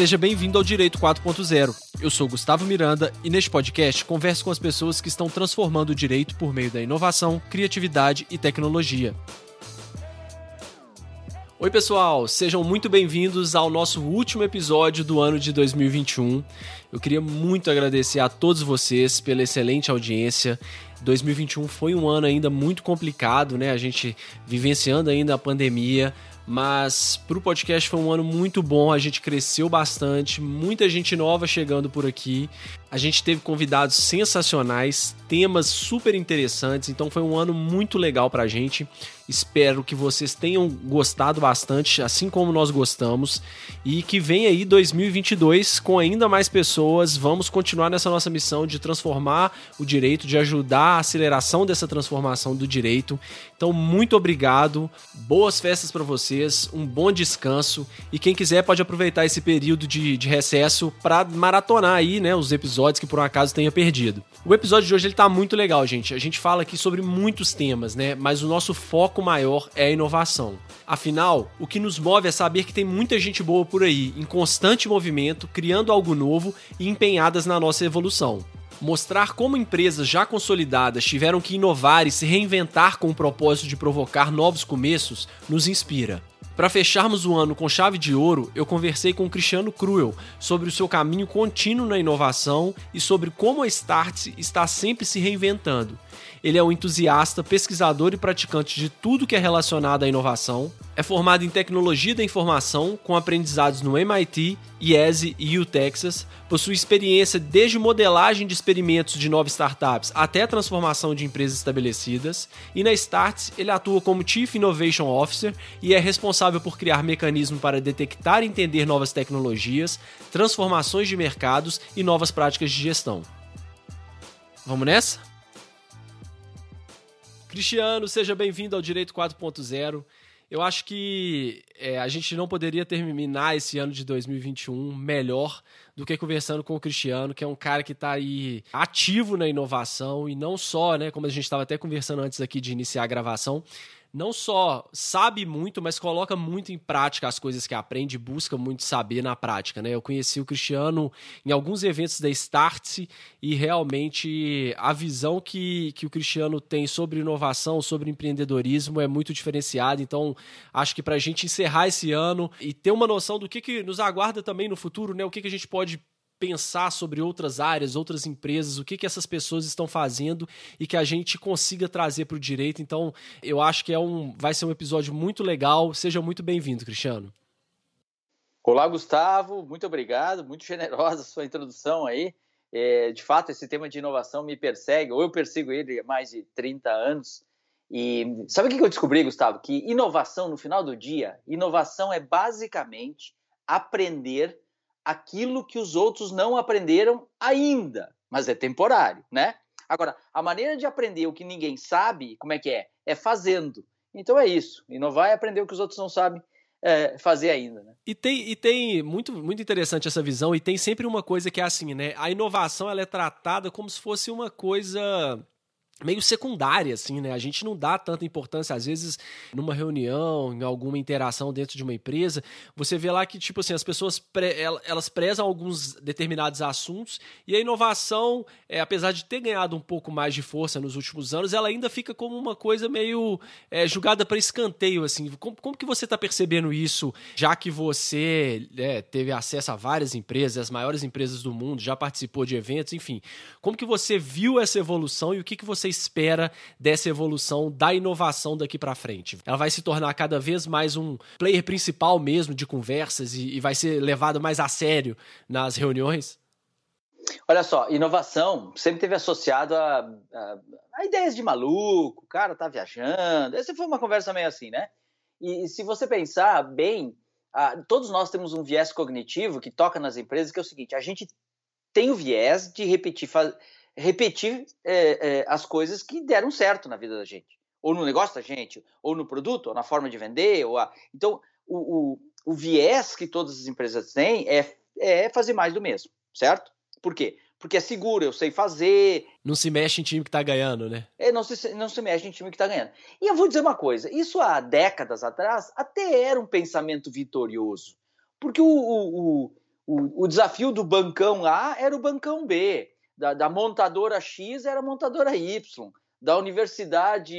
Seja bem-vindo ao Direito 4.0. Eu sou Gustavo Miranda e neste podcast converso com as pessoas que estão transformando o direito por meio da inovação, criatividade e tecnologia. Oi, pessoal, sejam muito bem-vindos ao nosso último episódio do ano de 2021. Eu queria muito agradecer a todos vocês pela excelente audiência. 2021 foi um ano ainda muito complicado, né? A gente vivenciando ainda a pandemia, mas para o podcast foi um ano muito bom, a gente cresceu bastante, muita gente nova chegando por aqui. A gente teve convidados sensacionais, temas super interessantes, então foi um ano muito legal para a gente. Espero que vocês tenham gostado bastante, assim como nós gostamos, e que venha aí 2022 com ainda mais pessoas. Vamos continuar nessa nossa missão de transformar o direito, de ajudar a aceleração dessa transformação do direito. Então, muito obrigado, boas festas para vocês, um bom descanso e quem quiser pode aproveitar esse período de, de recesso para maratonar aí, né, os episódios que por um acaso tenha perdido. O episódio de hoje ele tá muito legal, gente. A gente fala aqui sobre muitos temas, né, mas o nosso foco maior é a inovação. Afinal, o que nos move é saber que tem muita gente boa por aí, em constante movimento, criando algo novo e empenhadas na nossa evolução. Mostrar como empresas já consolidadas tiveram que inovar e se reinventar com o propósito de provocar novos começos nos inspira. Para fecharmos o ano com chave de ouro, eu conversei com Cristiano Cruel sobre o seu caminho contínuo na inovação e sobre como a Startse está sempre se reinventando. Ele é um entusiasta, pesquisador e praticante de tudo que é relacionado à inovação. É formado em tecnologia da informação, com aprendizados no MIT, IESE e UTexas. Possui experiência desde modelagem de experimentos de novas startups até a transformação de empresas estabelecidas. E na Starts, ele atua como Chief Innovation Officer e é responsável por criar mecanismos para detectar e entender novas tecnologias, transformações de mercados e novas práticas de gestão. Vamos nessa? Cristiano, seja bem-vindo ao Direito 4.0. Eu acho que é, a gente não poderia terminar esse ano de 2021 melhor do que conversando com o Cristiano, que é um cara que está aí ativo na inovação e não só, né, como a gente estava até conversando antes aqui de iniciar a gravação, não só sabe muito, mas coloca muito em prática as coisas que aprende, busca muito saber na prática, né? Eu conheci o Cristiano em alguns eventos da Startse e realmente a visão que, que o Cristiano tem sobre inovação, sobre empreendedorismo é muito diferenciada. Então, acho que para a gente encerrar esse ano e ter uma noção do que, que nos aguarda também no futuro, né? O que, que a gente pode pensar sobre outras áreas, outras empresas, o que, que essas pessoas estão fazendo e que a gente consiga trazer para o direito. Então, eu acho que é um, vai ser um episódio muito legal. Seja muito bem-vindo, Cristiano. Olá, Gustavo. Muito obrigado. Muito generosa a sua introdução aí. É, de fato, esse tema de inovação me persegue, ou eu persigo ele há mais de 30 anos. E sabe o que eu descobri, Gustavo? Que inovação, no final do dia, inovação é basicamente aprender aquilo que os outros não aprenderam ainda, mas é temporário, né? Agora, a maneira de aprender o que ninguém sabe, como é que é? É fazendo. Então é isso. Inovar é aprender o que os outros não sabem é, fazer ainda. Né? E tem, e tem muito, muito interessante essa visão, e tem sempre uma coisa que é assim, né? A inovação ela é tratada como se fosse uma coisa meio secundária, assim, né? A gente não dá tanta importância, às vezes, numa reunião, em alguma interação dentro de uma empresa, você vê lá que, tipo assim, as pessoas pre elas prezam alguns determinados assuntos e a inovação, é, apesar de ter ganhado um pouco mais de força nos últimos anos, ela ainda fica como uma coisa meio é, julgada para escanteio, assim. Como, como que você está percebendo isso, já que você é, teve acesso a várias empresas, as maiores empresas do mundo, já participou de eventos, enfim. Como que você viu essa evolução e o que, que você espera dessa evolução da inovação daqui para frente? Ela vai se tornar cada vez mais um player principal mesmo de conversas e, e vai ser levado mais a sério nas reuniões? Olha só, inovação sempre teve associado a, a, a, ideias de maluco, o cara tá viajando. Essa foi uma conversa meio assim, né? E, e se você pensar bem, todos nós temos um viés cognitivo que toca nas empresas, que é o seguinte: a gente tem o viés de repetir, repetir é, é, as coisas que deram certo na vida da gente, ou no negócio da gente, ou no produto, ou na forma de vender. Ou a... Então, o, o, o viés que todas as empresas têm é, é fazer mais do mesmo, certo? Por quê? Porque é seguro, eu sei fazer. Não se mexe em time que tá ganhando, né? É, não se, não se mexe em time que tá ganhando. E eu vou dizer uma coisa: isso há décadas atrás até era um pensamento vitorioso. Porque o, o, o, o, o desafio do bancão A era o bancão B, da, da montadora X era a montadora Y, da universidade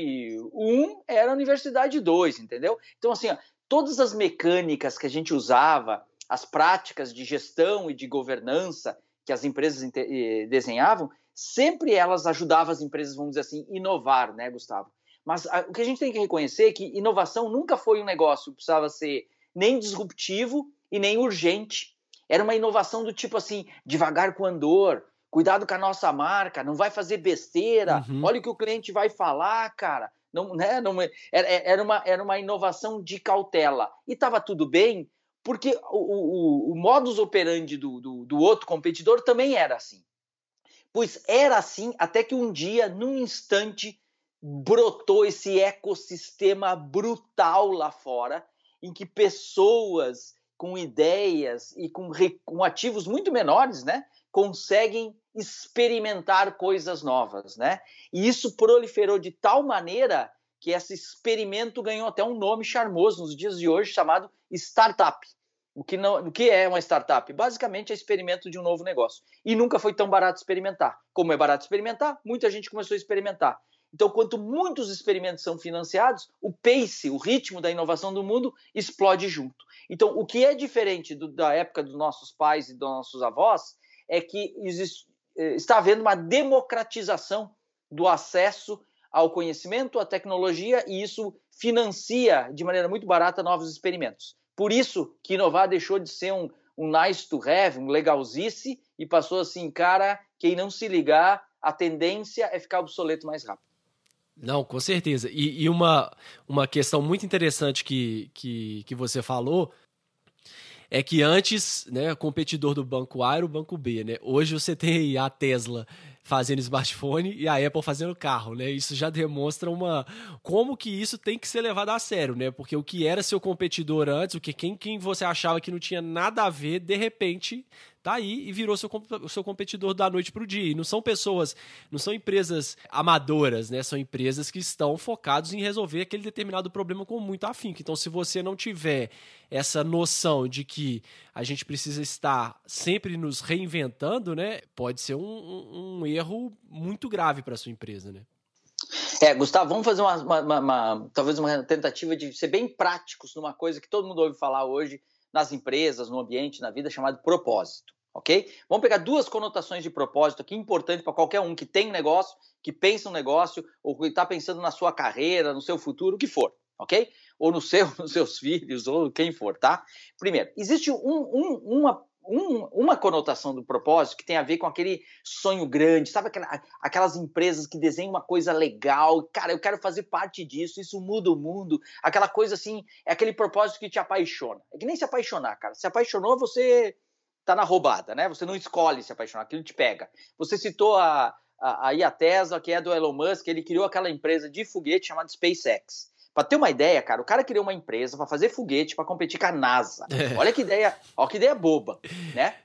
1 era a universidade 2, entendeu? Então, assim, ó, todas as mecânicas que a gente usava, as práticas de gestão e de governança que as empresas eh, desenhavam, sempre elas ajudavam as empresas, vamos dizer assim, inovar, né, Gustavo? Mas a, o que a gente tem que reconhecer é que inovação nunca foi um negócio que precisava ser nem disruptivo e nem urgente. Era uma inovação do tipo assim, devagar com andor, cuidado com a nossa marca, não vai fazer besteira, uhum. olha o que o cliente vai falar, cara. Não, né, não, era, era, uma, era uma inovação de cautela. E estava tudo bem, porque o, o, o modus operandi do, do, do outro competidor também era assim. Pois era assim até que um dia, num instante, brotou esse ecossistema brutal lá fora, em que pessoas com ideias e com, com ativos muito menores, né, conseguem experimentar coisas novas, né? E isso proliferou de tal maneira que esse experimento ganhou até um nome charmoso nos dias de hoje chamado startup. O que, não, o que é uma startup? Basicamente é experimento de um novo negócio. E nunca foi tão barato experimentar. Como é barato experimentar, muita gente começou a experimentar. Então, quanto muitos experimentos são financiados, o pace, o ritmo da inovação do mundo explode junto. Então, o que é diferente do, da época dos nossos pais e dos nossos avós é que existe, eh, está havendo uma democratização do acesso ao conhecimento, à tecnologia, e isso financia de maneira muito barata novos experimentos. Por isso que inovar deixou de ser um, um nice to have, um legalzice, e passou assim, cara, quem não se ligar, a tendência é ficar obsoleto mais rápido. Não, com certeza. E, e, uma, uma questão muito interessante que, que, que você falou é que antes, né, competidor do banco A era o banco B, né? Hoje você tem a Tesla fazendo smartphone e a Apple fazendo carro, né? Isso já demonstra uma como que isso tem que ser levado a sério, né? Porque o que era seu competidor antes, o que quem, quem você achava que não tinha nada a ver, de repente tá aí e virou seu, seu competidor da noite para o dia. E não são pessoas, não são empresas amadoras, né? São empresas que estão focados em resolver aquele determinado problema com muito afinco. Então, se você não tiver essa noção de que a gente precisa estar sempre nos reinventando, né? Pode ser um, um, um erro muito grave para sua empresa, né? É, Gustavo, vamos fazer uma, uma, uma, uma, talvez uma tentativa de ser bem práticos numa coisa que todo mundo ouve falar hoje, nas empresas, no ambiente, na vida, chamado propósito. Ok? Vamos pegar duas conotações de propósito aqui, importante para qualquer um que tem negócio, que pensa um negócio, ou que está pensando na sua carreira, no seu futuro, o que for, ok? Ou no seu, nos seus filhos, ou quem for, tá? Primeiro, existe um, um, uma um, uma conotação do propósito que tem a ver com aquele sonho grande, sabe aquela, aquelas empresas que desenham uma coisa legal, cara, eu quero fazer parte disso, isso muda o mundo, aquela coisa assim, é aquele propósito que te apaixona. É que nem se apaixonar, cara. Se apaixonou, você tá na roubada, né? Você não escolhe se apaixonar, aquilo te pega. Você citou a, a, a Tesla, que é do Elon Musk, ele criou aquela empresa de foguete chamada SpaceX. Para ter uma ideia, cara, o cara criou uma empresa para fazer foguete para competir com a NASA. É. Olha que ideia, olha que ideia boba, né?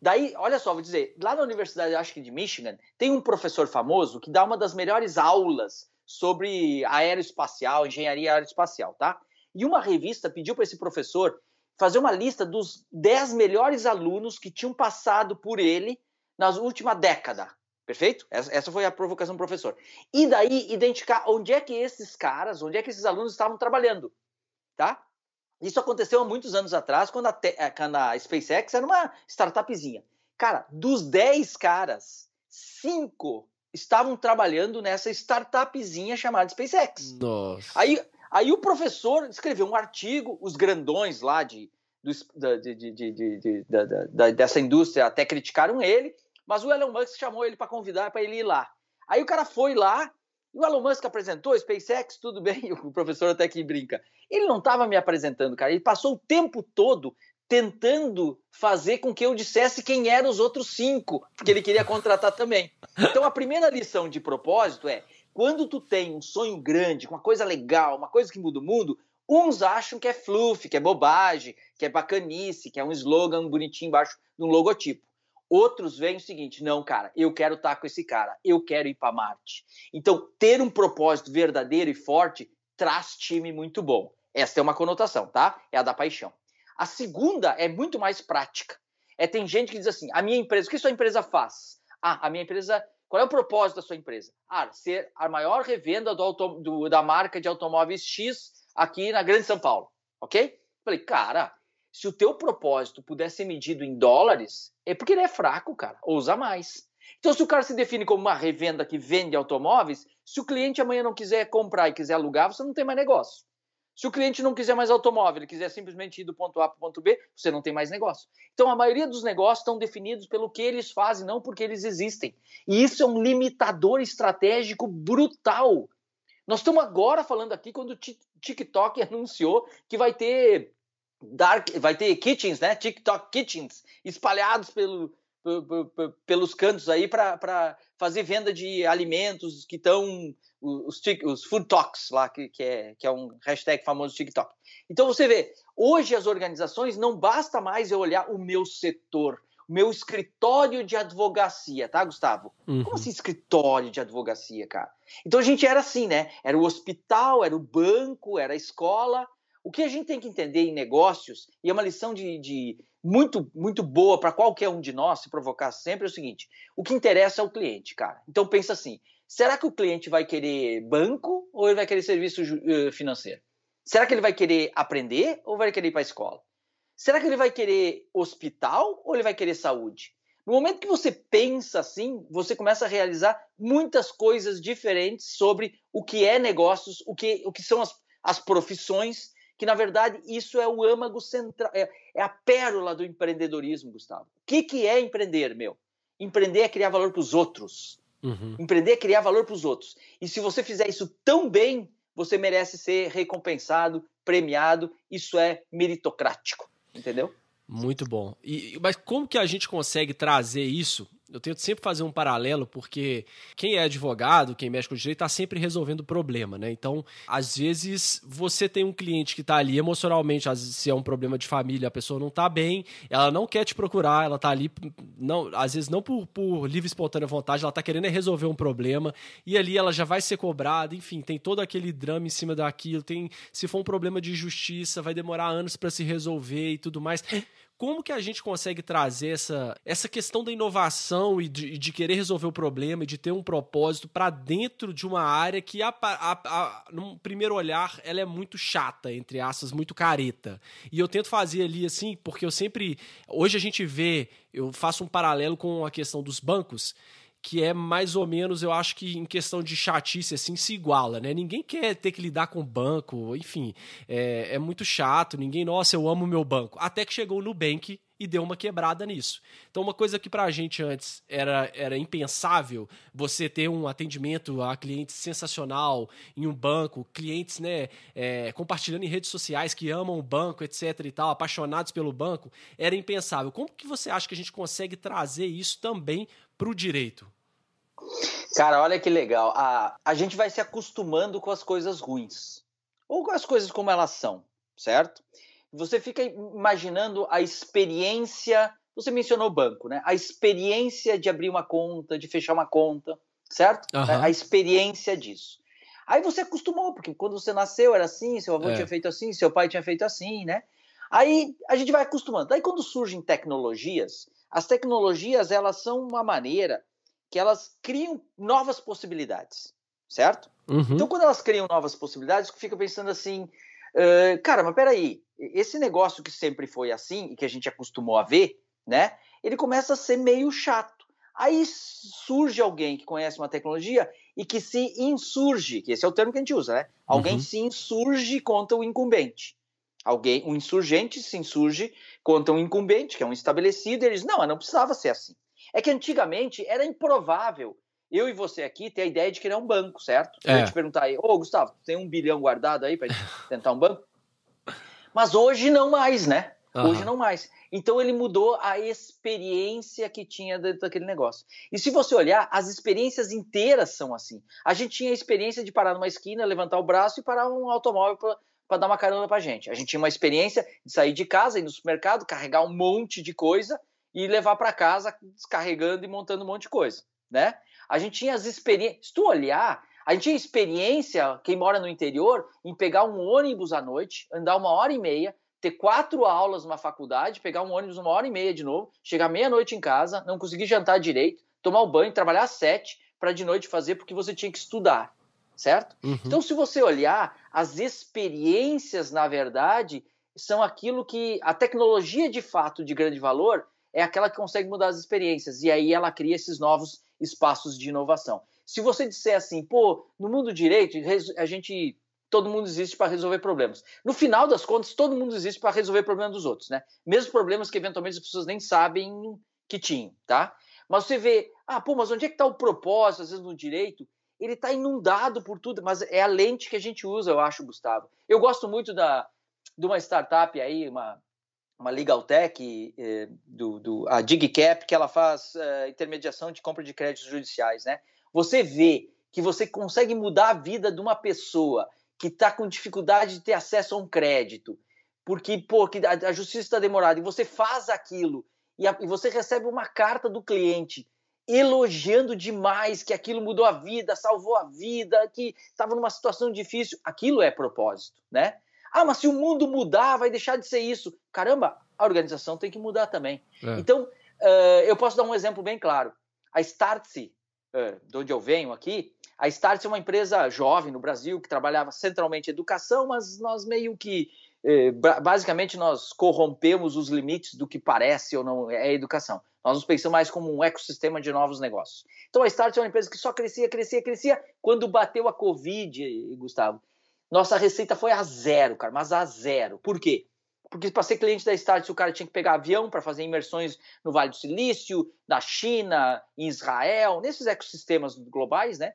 Daí, olha só, vou dizer, lá na Universidade, acho que de Michigan, tem um professor famoso que dá uma das melhores aulas sobre aeroespacial, engenharia aeroespacial, tá? E uma revista pediu para esse professor fazer uma lista dos 10 melhores alunos que tinham passado por ele nas última década. Perfeito? Essa foi a provocação do professor. E daí identificar onde é que esses caras, onde é que esses alunos estavam trabalhando, tá? Isso aconteceu há muitos anos atrás, quando a, eh, quando a SpaceX era uma startupzinha. Cara, dos 10 caras, 5 estavam trabalhando nessa startupzinha chamada SpaceX. Nossa. Aí, aí o professor escreveu um artigo, os grandões lá de, de, de, de, dessa indústria até criticaram ele, mas o Elon Musk chamou ele para convidar para ele ir lá. Aí o cara foi lá, e o Elon Musk apresentou, SpaceX, tudo bem, o professor até que brinca. Ele não estava me apresentando, cara, ele passou o tempo todo tentando fazer com que eu dissesse quem eram os outros cinco, porque ele queria contratar também. Então a primeira lição de propósito é, quando tu tem um sonho grande, uma coisa legal, uma coisa que muda o mundo, uns acham que é fluff, que é bobagem, que é bacanice, que é um slogan bonitinho embaixo de um logotipo. Outros veem o seguinte: não, cara, eu quero estar com esse cara, eu quero ir para Marte. Então, ter um propósito verdadeiro e forte traz time muito bom. Essa é uma conotação, tá? É a da paixão. A segunda é muito mais prática. É tem gente que diz assim: a minha empresa, o que sua empresa faz? Ah, a minha empresa. Qual é o propósito da sua empresa? Ah, ser a maior revenda do auto, do, da marca de automóveis X aqui na Grande São Paulo, ok? Falei, cara, se o teu propósito puder ser medido em dólares, é porque ele é fraco, cara. Ousa mais. Então, se o cara se define como uma revenda que vende automóveis, se o cliente amanhã não quiser comprar e quiser alugar, você não tem mais negócio. Se o cliente não quiser mais automóvel, ele quiser simplesmente ir do ponto A para o ponto B, você não tem mais negócio. Então, a maioria dos negócios estão definidos pelo que eles fazem, não porque eles existem. E isso é um limitador estratégico brutal. Nós estamos agora falando aqui quando o TikTok anunciou que vai ter dark, vai ter kitchens, né? TikTok kitchens espalhados pelo, pelos cantos aí para fazer venda de alimentos que estão os, os food talks lá que, que, é, que é um hashtag famoso TikTok. Então você vê, hoje as organizações não basta mais eu olhar o meu setor, o meu escritório de advocacia, tá, Gustavo? Uhum. Como assim escritório de advocacia, cara? Então a gente era assim, né? Era o hospital, era o banco, era a escola. O que a gente tem que entender em negócios, e é uma lição de, de muito, muito boa para qualquer um de nós se provocar sempre, é o seguinte: o que interessa é o cliente, cara. Então pensa assim: será que o cliente vai querer banco ou ele vai querer serviço uh, financeiro? Será que ele vai querer aprender ou vai querer ir para a escola? Será que ele vai querer hospital ou ele vai querer saúde? No momento que você pensa assim, você começa a realizar muitas coisas diferentes sobre o que é negócios, o que, o que são as, as profissões que na verdade isso é o âmago central, é, é a pérola do empreendedorismo, Gustavo. O que, que é empreender, meu? Empreender é criar valor para os outros. Uhum. Empreender é criar valor para os outros. E se você fizer isso tão bem, você merece ser recompensado, premiado. Isso é meritocrático, entendeu? Muito bom. E, mas como que a gente consegue trazer isso eu tento sempre fazer um paralelo, porque quem é advogado, quem mexe com direito, está sempre resolvendo problema, né? Então, às vezes, você tem um cliente que está ali emocionalmente, vezes, se é um problema de família, a pessoa não está bem, ela não quer te procurar, ela está ali, não, às vezes, não por, por livre e espontânea vontade, ela está querendo é resolver um problema, e ali ela já vai ser cobrada, enfim, tem todo aquele drama em cima daquilo, tem, se for um problema de justiça, vai demorar anos para se resolver e tudo mais como que a gente consegue trazer essa, essa questão da inovação e de, de querer resolver o problema e de ter um propósito para dentro de uma área que, a, a, a, num primeiro olhar, ela é muito chata, entre aspas, muito careta. E eu tento fazer ali assim, porque eu sempre. Hoje a gente vê, eu faço um paralelo com a questão dos bancos que é mais ou menos, eu acho que em questão de chatice, assim, se iguala, né? Ninguém quer ter que lidar com banco, enfim, é, é muito chato, ninguém, nossa, eu amo meu banco. Até que chegou o Nubank e deu uma quebrada nisso. Então, uma coisa que pra gente antes era, era impensável, você ter um atendimento a clientes sensacional em um banco, clientes, né, é, compartilhando em redes sociais que amam o banco, etc e tal, apaixonados pelo banco, era impensável. Como que você acha que a gente consegue trazer isso também para o direito? Cara, olha que legal. A, a gente vai se acostumando com as coisas ruins. Ou com as coisas como elas são, certo? Você fica imaginando a experiência. Você mencionou o banco, né? A experiência de abrir uma conta, de fechar uma conta, certo? Uhum. A experiência disso. Aí você acostumou, porque quando você nasceu era assim, seu avô é. tinha feito assim, seu pai tinha feito assim, né? Aí a gente vai acostumando. Aí quando surgem tecnologias, as tecnologias elas são uma maneira que elas criam novas possibilidades, certo? Uhum. Então, quando elas criam novas possibilidades, fica pensando assim, uh, cara, mas peraí, esse negócio que sempre foi assim e que a gente acostumou a ver, né? Ele começa a ser meio chato. Aí surge alguém que conhece uma tecnologia e que se insurge, que esse é o termo que a gente usa, né? Alguém uhum. se insurge contra o incumbente. Alguém, um insurgente se insurge contra um incumbente, que é um estabelecido, e eles, não, mas não precisava ser assim. É que antigamente era improvável eu e você aqui ter a ideia de criar um banco, certo? É. Eu ia te perguntar aí, ô Gustavo, tem um bilhão guardado aí para tentar um banco? Mas hoje não mais, né? Uhum. Hoje não mais. Então ele mudou a experiência que tinha dentro daquele negócio. E se você olhar, as experiências inteiras são assim. A gente tinha a experiência de parar numa esquina, levantar o braço e parar um automóvel para dar uma carona para gente. A gente tinha uma experiência de sair de casa, ir no supermercado, carregar um monte de coisa e levar para casa descarregando e montando um monte de coisa, né? A gente tinha as experiências. Se tu olhar, a gente tinha experiência, quem mora no interior, em pegar um ônibus à noite, andar uma hora e meia, ter quatro aulas numa faculdade, pegar um ônibus uma hora e meia de novo, chegar meia-noite em casa, não conseguir jantar direito, tomar o um banho, trabalhar às sete, para de noite fazer porque você tinha que estudar, certo? Uhum. Então, se você olhar, as experiências, na verdade, são aquilo que a tecnologia de fato de grande valor é aquela que consegue mudar as experiências e aí ela cria esses novos espaços de inovação. Se você disser assim, pô, no mundo direito a gente todo mundo existe para resolver problemas. No final das contas, todo mundo existe para resolver problemas dos outros, né? Mesmo problemas que eventualmente as pessoas nem sabem que tinham, tá? Mas você vê, ah, pô, mas onde é que está o propósito, às vezes, no direito? Ele está inundado por tudo, mas é a lente que a gente usa, eu acho, Gustavo. Eu gosto muito da, de uma startup aí, uma, uma legal tech, eh, do, do, a DigCap, que ela faz eh, intermediação de compra de créditos judiciais, né? Você vê que você consegue mudar a vida de uma pessoa que está com dificuldade de ter acesso a um crédito, porque pô, que a, justiça está demorada, e você faz aquilo, e, a, e você recebe uma carta do cliente elogiando demais que aquilo mudou a vida, salvou a vida, que estava numa situação difícil, aquilo é propósito, né? Ah, mas se o mundo mudar, vai deixar de ser isso. Caramba, a organização tem que mudar também. É. Então, uh, eu posso dar um exemplo bem claro. A Startse, uh, de onde eu venho aqui, a Start é uma empresa jovem no Brasil que trabalhava centralmente em educação, mas nós meio que eh, basicamente nós corrompemos os limites do que parece ou não é educação. Nós nos pensamos mais como um ecossistema de novos negócios. Então a Start é uma empresa que só crescia, crescia, crescia. Quando bateu a Covid, Gustavo, nossa receita foi a zero, cara, mas a zero. Por quê? Porque para ser cliente da Start, o cara tinha que pegar avião para fazer imersões no Vale do Silício, na China, em Israel, nesses ecossistemas globais, né?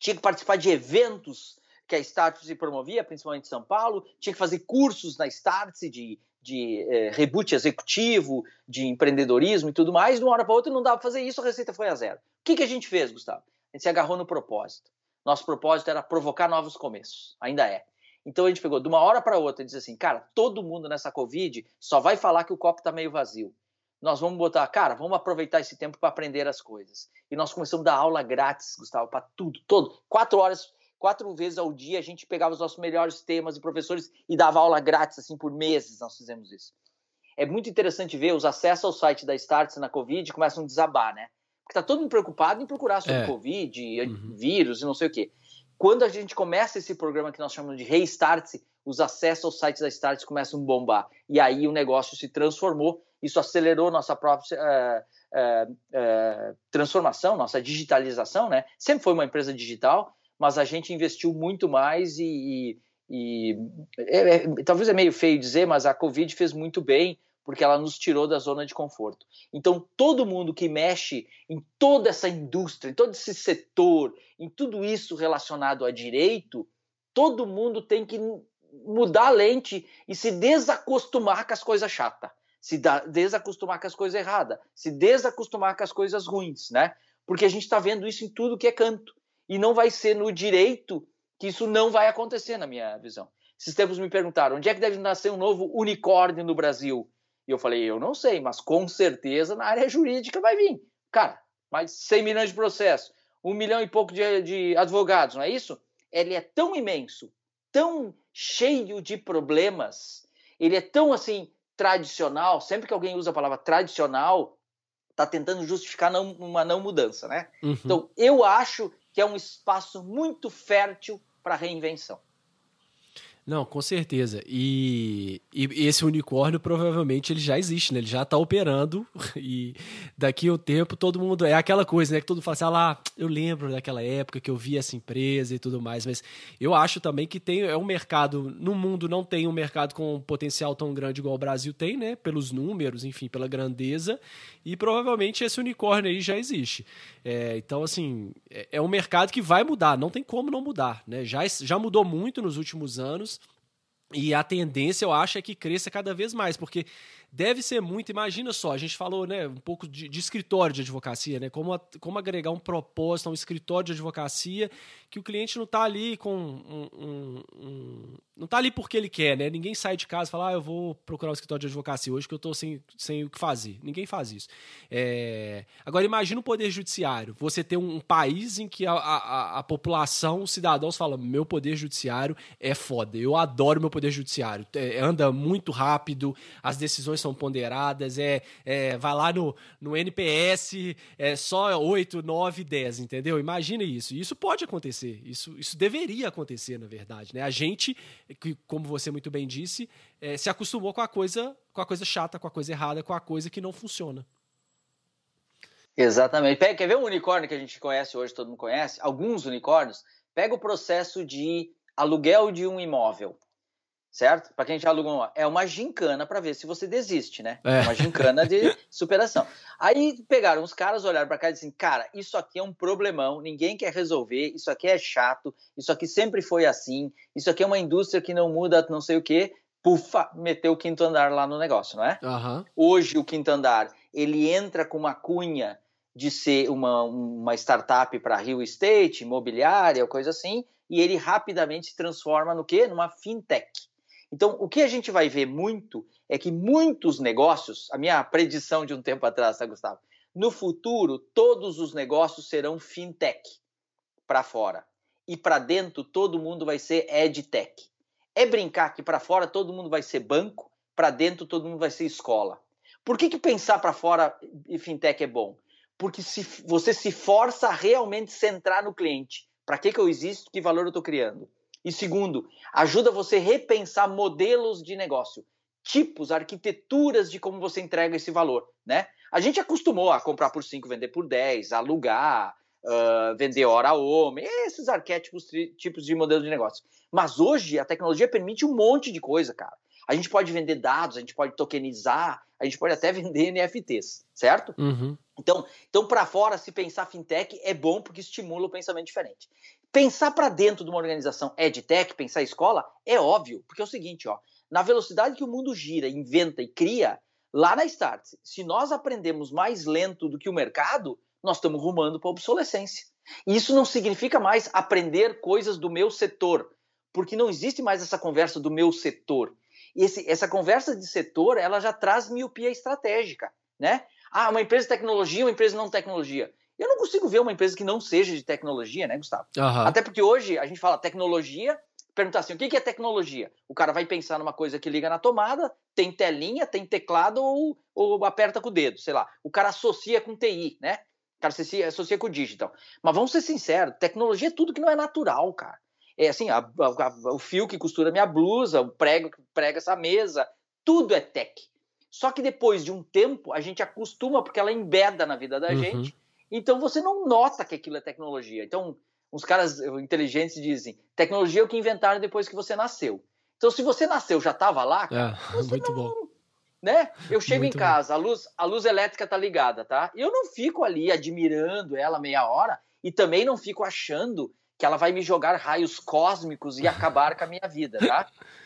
tinha que participar de eventos que a Startse promovia, principalmente em São Paulo, tinha que fazer cursos na Startse de, de é, reboot executivo, de empreendedorismo e tudo mais. De uma hora para outra não dava para fazer isso, a receita foi a zero. O que, que a gente fez, Gustavo? A gente se agarrou no propósito. Nosso propósito era provocar novos começos, ainda é. Então a gente pegou de uma hora para outra e disse assim, cara, todo mundo nessa Covid só vai falar que o copo está meio vazio nós vamos botar, cara, vamos aproveitar esse tempo para aprender as coisas. E nós começamos a dar aula grátis, Gustavo, para tudo, todo. Quatro horas, quatro vezes ao dia, a gente pegava os nossos melhores temas e professores e dava aula grátis, assim, por meses nós fizemos isso. É muito interessante ver os acessos ao site da Starts na Covid começam a desabar, né? Porque tá todo mundo preocupado em procurar sobre é. Covid, uhum. vírus e não sei o quê. Quando a gente começa esse programa que nós chamamos de Restarts, os acessos aos sites da Starts começam a bombar. E aí o negócio se transformou isso acelerou nossa própria uh, uh, uh, transformação, nossa digitalização, né? Sempre foi uma empresa digital, mas a gente investiu muito mais e, e, e é, é, talvez é meio feio dizer, mas a Covid fez muito bem porque ela nos tirou da zona de conforto. Então, todo mundo que mexe em toda essa indústria, em todo esse setor, em tudo isso relacionado a direito, todo mundo tem que mudar a lente e se desacostumar com as coisas chatas se desacostumar com as coisas erradas, se desacostumar com as coisas ruins, né? Porque a gente está vendo isso em tudo que é canto. E não vai ser no direito que isso não vai acontecer, na minha visão. Esses tempos me perguntaram onde é que deve nascer um novo unicórnio no Brasil. E eu falei, eu não sei, mas com certeza na área jurídica vai vir. Cara, mais 100 milhões de processos, um milhão e pouco de, de advogados, não é isso? Ele é tão imenso, tão cheio de problemas, ele é tão assim tradicional, sempre que alguém usa a palavra tradicional, está tentando justificar não, uma não mudança, né? Uhum. Então, eu acho que é um espaço muito fértil para reinvenção. Não, com certeza. E, e, esse unicórnio provavelmente ele já existe, né? Ele já está operando e daqui um tempo todo mundo... É aquela coisa, né? Que todo mundo fala assim, ah lá, eu lembro daquela época que eu vi essa empresa e tudo mais, mas eu acho também que tem é um mercado... No mundo não tem um mercado com um potencial tão grande igual o Brasil tem, né? Pelos números, enfim, pela grandeza e provavelmente esse unicórnio aí já existe. É, então, assim, é, é um mercado que vai mudar, não tem como não mudar, né? Já, já mudou muito nos últimos anos e a tendência, eu acho, é que cresça cada vez mais, porque Deve ser muito. Imagina só, a gente falou né, um pouco de, de escritório de advocacia, né? Como, a, como agregar um propósito a um escritório de advocacia que o cliente não está ali com um, um, um, não está ali porque ele quer, né? Ninguém sai de casa e fala, ah, eu vou procurar um escritório de advocacia hoje que eu estou sem, sem o que fazer. Ninguém faz isso. É... Agora, imagina o poder judiciário. Você ter um, país em que a, a, a população, os cidadãos falam, meu poder judiciário é foda. Eu adoro meu poder judiciário. É, anda muito rápido, as decisões são ponderadas, é, é vai lá no, no NPS, é só 8, 9, 10, entendeu? Imagina isso. Isso pode acontecer. Isso, isso deveria acontecer, na verdade. Né? A gente, como você muito bem disse, é, se acostumou com a coisa com a coisa chata, com a coisa errada, com a coisa que não funciona. Exatamente. Quer ver um unicórnio que a gente conhece hoje, todo mundo conhece? Alguns unicórnios. Pega o processo de aluguel de um imóvel certo? Para quem já alugou, é uma gincana para ver se você desiste, né? É. Uma gincana de superação. Aí pegaram os caras, olharam para cá e disseram, cara, isso aqui é um problemão, ninguém quer resolver, isso aqui é chato, isso aqui sempre foi assim, isso aqui é uma indústria que não muda, não sei o quê. Pufa, meteu o quinto andar lá no negócio, não é? Uhum. Hoje o quinto andar, ele entra com uma cunha de ser uma, uma startup para real estate, imobiliária, coisa assim, e ele rapidamente se transforma no quê? Numa fintech. Então, o que a gente vai ver muito é que muitos negócios, a minha predição de um tempo atrás, tá, Gustavo? No futuro, todos os negócios serão fintech para fora. E para dentro, todo mundo vai ser edtech. É brincar que para fora todo mundo vai ser banco, para dentro todo mundo vai ser escola. Por que, que pensar para fora e fintech é bom? Porque se você se força a realmente centrar no cliente. Para que, que eu existo? Que valor eu estou criando? E segundo, ajuda você a repensar modelos de negócio, tipos, arquiteturas de como você entrega esse valor, né? A gente acostumou a comprar por 5, vender por 10, alugar, uh, vender hora a homem, esses arquétipos, tipos de modelo de negócio. Mas hoje a tecnologia permite um monte de coisa, cara. A gente pode vender dados, a gente pode tokenizar, a gente pode até vender NFTs, certo? Uhum. Então, então para fora, se pensar fintech é bom porque estimula o pensamento diferente. Pensar para dentro de uma organização edtech, pensar escola, é óbvio, porque é o seguinte, ó, na velocidade que o mundo gira, inventa e cria, lá na Start, se nós aprendemos mais lento do que o mercado, nós estamos rumando para a obsolescência. E isso não significa mais aprender coisas do meu setor, porque não existe mais essa conversa do meu setor. E esse, essa conversa de setor, ela já traz miopia estratégica, né? Ah, uma empresa de tecnologia, uma empresa não tecnologia. Eu não consigo ver uma empresa que não seja de tecnologia, né, Gustavo? Uhum. Até porque hoje a gente fala tecnologia, perguntar assim, o que é tecnologia? O cara vai pensar numa coisa que liga na tomada, tem telinha, tem teclado ou, ou aperta com o dedo, sei lá. O cara associa com TI, né? O cara associa, associa com digital. Mas vamos ser sinceros, tecnologia é tudo que não é natural, cara. É assim, a, a, o fio que costura minha blusa, o prego que prega essa mesa, tudo é tech. Só que depois de um tempo, a gente acostuma porque ela embeda na vida da uhum. gente então você não nota que aquilo é tecnologia. Então, uns caras inteligentes dizem: tecnologia é o que inventaram depois que você nasceu. Então, se você nasceu, já estava lá, cara, é, muito não, bom. Né? Eu chego muito em casa, a luz, a luz elétrica tá ligada, tá? E eu não fico ali admirando ela meia hora e também não fico achando que ela vai me jogar raios cósmicos e acabar com a minha vida, tá?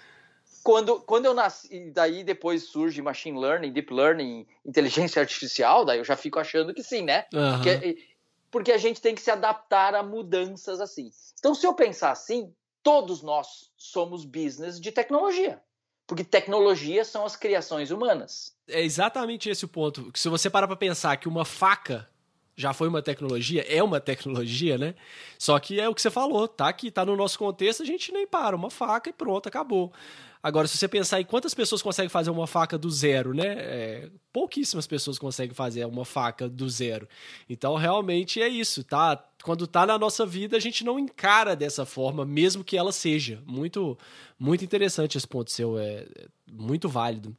quando, quando eu nasci, daí depois surge machine learning, deep learning, inteligência artificial, daí eu já fico achando que sim, né? Uhum. Porque, porque a gente tem que se adaptar a mudanças assim. Então, se eu pensar assim, todos nós somos business de tecnologia. Porque tecnologia são as criações humanas. É exatamente esse o ponto. Se você parar para pensar que uma faca já foi uma tecnologia, é uma tecnologia, né? Só que é o que você falou, tá aqui, tá no nosso contexto, a gente nem para, uma faca e pronto, acabou. Agora, se você pensar em quantas pessoas conseguem fazer uma faca do zero, né? É, pouquíssimas pessoas conseguem fazer uma faca do zero. Então, realmente é isso, tá? Quando tá na nossa vida, a gente não encara dessa forma, mesmo que ela seja. Muito, muito interessante esse ponto seu, é, é muito válido.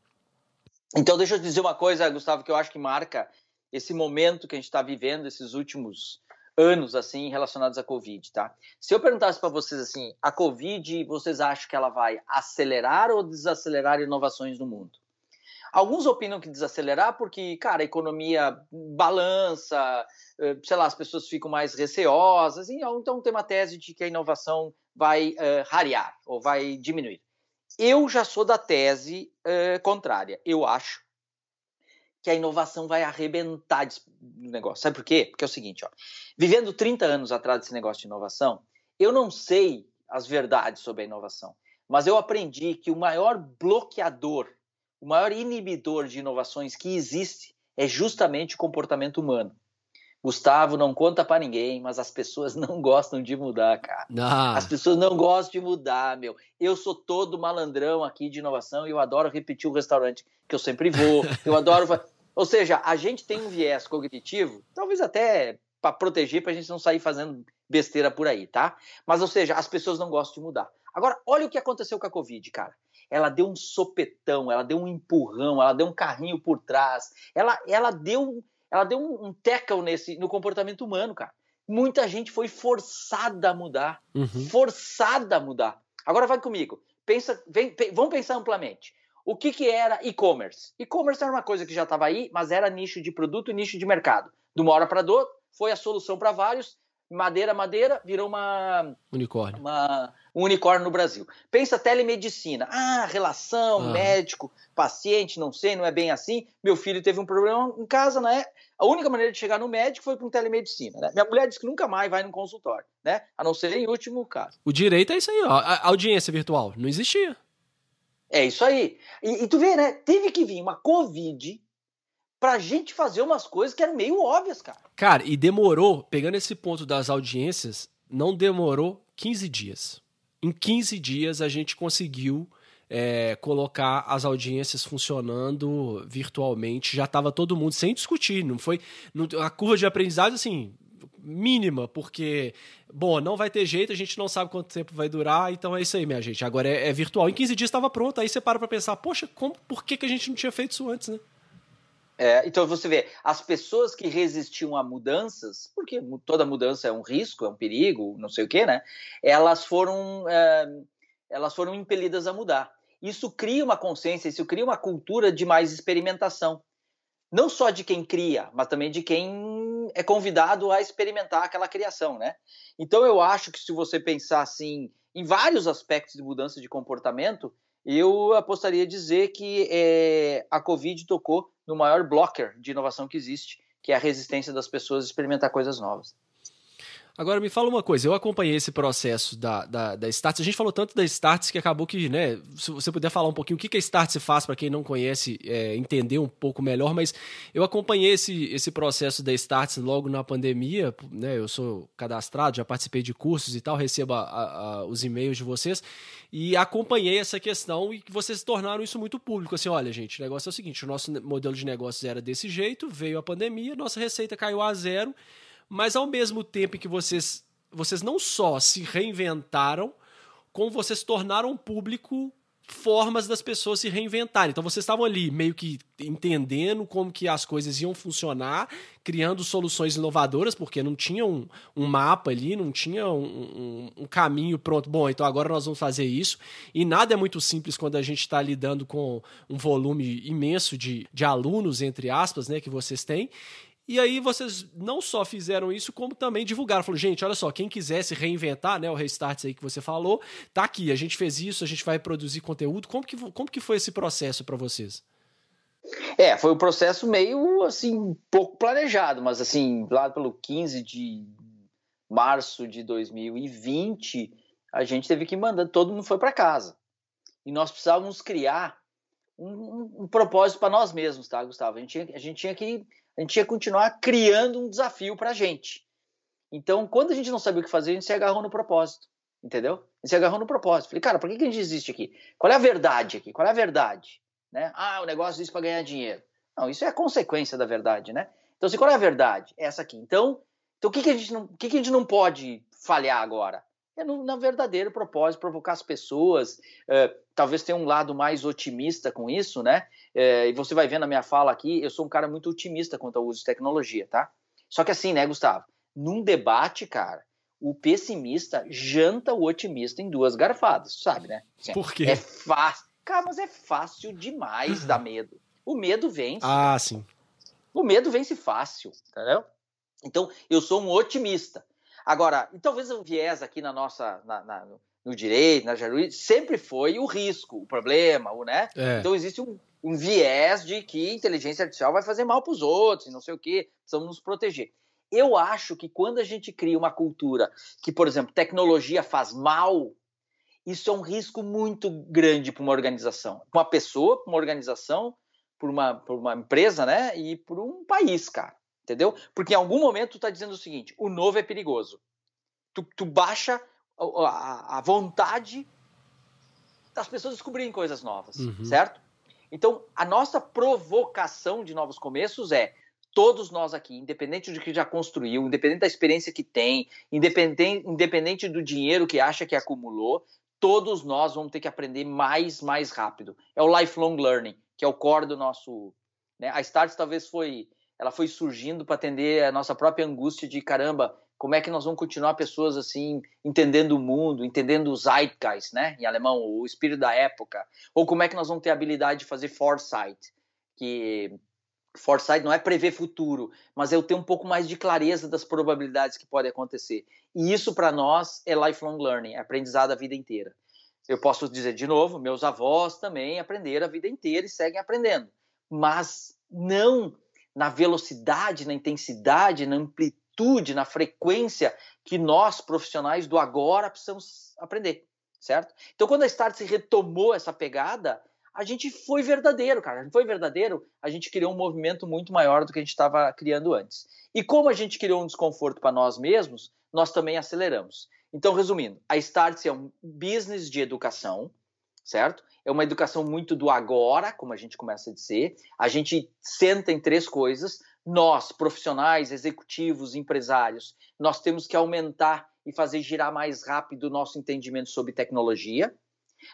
Então, deixa eu te dizer uma coisa, Gustavo, que eu acho que marca esse momento que a gente está vivendo, esses últimos anos assim relacionados à Covid, tá? Se eu perguntasse para vocês assim, a Covid, vocês acham que ela vai acelerar ou desacelerar inovações no mundo? Alguns opinam que desacelerar porque, cara, a economia balança, eh, sei lá, as pessoas ficam mais receosas, então tem uma tese de que a inovação vai uh, rarear ou vai diminuir. Eu já sou da tese uh, contrária. Eu acho que a inovação vai arrebentar no negócio. Sabe por quê? Porque é o seguinte, ó, vivendo 30 anos atrás desse negócio de inovação, eu não sei as verdades sobre a inovação, mas eu aprendi que o maior bloqueador, o maior inibidor de inovações que existe é justamente o comportamento humano. Gustavo, não conta para ninguém, mas as pessoas não gostam de mudar, cara. Ah. As pessoas não gostam de mudar, meu. Eu sou todo malandrão aqui de inovação e eu adoro repetir o restaurante que eu sempre vou. Eu adoro. Ou seja, a gente tem um viés cognitivo, talvez até para proteger, para a gente não sair fazendo besteira por aí, tá? Mas, ou seja, as pessoas não gostam de mudar. Agora, olha o que aconteceu com a Covid, cara. Ela deu um sopetão, ela deu um empurrão, ela deu um carrinho por trás, ela, ela deu ela deu um, um tackle nesse, no comportamento humano, cara. Muita gente foi forçada a mudar. Uhum. Forçada a mudar. Agora vai comigo. Pensa, vem, vamos pensar amplamente. O que, que era e-commerce? E-commerce era uma coisa que já estava aí, mas era nicho de produto e nicho de mercado. De uma hora para outra, foi a solução para vários madeira, madeira, virou uma. Unicórnio. Uma, um unicórnio no Brasil. Pensa telemedicina. Ah, relação, ah. médico, paciente, não sei, não é bem assim. Meu filho teve um problema em casa, né? A única maneira de chegar no médico foi com telemedicina. Né? Minha mulher disse que nunca mais vai no consultório, né? A não ser em último caso. O direito é isso aí, ó. A audiência virtual não existia. É isso aí. E, e tu vê, né? Teve que vir uma Covid pra gente fazer umas coisas que eram meio óbvias, cara. Cara, e demorou, pegando esse ponto das audiências, não demorou 15 dias. Em 15 dias a gente conseguiu é, colocar as audiências funcionando virtualmente. Já estava todo mundo sem discutir. Não foi não, a curva de aprendizagem assim mínima, porque bom, não vai ter jeito, a gente não sabe quanto tempo vai durar, então é isso aí, minha gente. Agora é, é virtual. Em 15 dias estava pronto. Aí você para para pensar, poxa, como, por que, que a gente não tinha feito isso antes, né? É, então você vê, as pessoas que resistiam a mudanças, porque toda mudança é um risco, é um perigo, não sei o que, né? Elas foram, é, elas foram impelidas a mudar. Isso cria uma consciência, isso cria uma cultura de mais experimentação. Não só de quem cria, mas também de quem é convidado a experimentar aquela criação, né? Então eu acho que se você pensar assim em vários aspectos de mudança de comportamento, eu apostaria dizer que é, a Covid tocou no maior blocker de inovação que existe, que é a resistência das pessoas a experimentar coisas novas. Agora me fala uma coisa, eu acompanhei esse processo da, da, da Starts, a gente falou tanto da Starts que acabou que, né, se você puder falar um pouquinho o que, que a Starts faz para quem não conhece, é, entender um pouco melhor, mas eu acompanhei esse, esse processo da Starts logo na pandemia, né, eu sou cadastrado, já participei de cursos e tal, recebo a, a, os e-mails de vocês, e acompanhei essa questão e vocês tornaram isso muito público, assim, olha gente, o negócio é o seguinte, o nosso modelo de negócios era desse jeito, veio a pandemia, nossa receita caiu a zero, mas ao mesmo tempo que vocês, vocês não só se reinventaram, como vocês tornaram público formas das pessoas se reinventarem. Então vocês estavam ali meio que entendendo como que as coisas iam funcionar, criando soluções inovadoras, porque não tinha um, um mapa ali, não tinha um, um, um, caminho pronto. Bom, então agora nós vamos fazer isso. E nada é muito simples quando a gente está lidando com um volume imenso de, de alunos, entre aspas, né, que vocês têm. E aí vocês não só fizeram isso, como também divulgaram. Falou, gente, olha só, quem quiser se reinventar, né? O Restarts aí que você falou, tá aqui. A gente fez isso, a gente vai produzir conteúdo. Como que, como que foi esse processo para vocês? É, foi um processo meio, assim, pouco planejado, mas, assim, lá pelo 15 de março de 2020, a gente teve que mandar, todo mundo foi para casa. E nós precisávamos criar um, um, um propósito para nós mesmos, tá, Gustavo? A gente, tinha, a gente tinha que a gente ia continuar criando um desafio para a gente. Então, quando a gente não sabia o que fazer, a gente se agarrou no propósito, entendeu? A gente se agarrou no propósito. Falei, cara, por que, que a gente existe aqui? Qual é a verdade aqui? Qual é a verdade? Né? Ah, o negócio existe para ganhar dinheiro. Não, isso é a consequência da verdade, né? Então, assim, qual é a verdade? É essa aqui. Então, então o, que, que, a gente não, o que, que a gente não pode falhar agora? É no, no verdadeiro propósito, provocar as pessoas, é, talvez tenha um lado mais otimista com isso, né? É, e você vai ver na minha fala aqui, eu sou um cara muito otimista quanto ao uso de tecnologia, tá? Só que assim, né, Gustavo? Num debate, cara, o pessimista janta o otimista em duas garfadas, sabe, né? Assim, Por quê? É fácil. Cara, mas é fácil demais dar medo. O medo vence. Ah, sim. O medo vence fácil, entendeu? Então, eu sou um otimista. Agora, e talvez o viés aqui na nossa, na, na, no direito, na jurídica, sempre foi o risco, o problema, o, né? É. Então existe um, um, viés de que inteligência artificial vai fazer mal para os outros, não sei o quê, precisamos nos proteger. Eu acho que quando a gente cria uma cultura que, por exemplo, tecnologia faz mal, isso é um risco muito grande para uma organização, para uma pessoa, para uma organização, para uma, por uma empresa, né? E para um país, cara. Entendeu? Porque em algum momento tu está dizendo o seguinte: o novo é perigoso. Tu, tu baixa a, a, vontade das pessoas descobrirem coisas novas, uhum. certo? Então, a nossa provocação de novos começos é todos nós aqui, independente do que já construiu, independente da experiência que tem, independente, independente do dinheiro que acha que acumulou, todos nós vamos ter que aprender mais, mais rápido. É o lifelong learning, que é o core do nosso. Né? A Starts talvez foi, ela foi surgindo para atender a nossa própria angústia de caramba, como é que nós vamos continuar pessoas assim entendendo o mundo, entendendo os Zeitgeist, né? Em alemão, o espírito da época, ou como é que nós vamos ter a habilidade de fazer foresight, que foresight não é prever futuro, mas é eu ter um pouco mais de clareza das probabilidades que podem acontecer. E isso para nós é lifelong learning, é aprendizado a vida inteira. Eu posso dizer de novo, meus avós também aprenderam a vida inteira e seguem aprendendo, mas não na velocidade, na intensidade, na amplitude, na frequência que nós profissionais do agora precisamos aprender, certo? Então quando a Start se retomou essa pegada, a gente foi verdadeiro, cara. A gente foi verdadeiro, a gente criou um movimento muito maior do que a gente estava criando antes. E como a gente criou um desconforto para nós mesmos, nós também aceleramos. Então, resumindo, a Startse é um business de educação, certo? É uma educação muito do agora, como a gente começa a dizer. A gente senta em três coisas. Nós, profissionais, executivos, empresários, nós temos que aumentar e fazer girar mais rápido o nosso entendimento sobre tecnologia.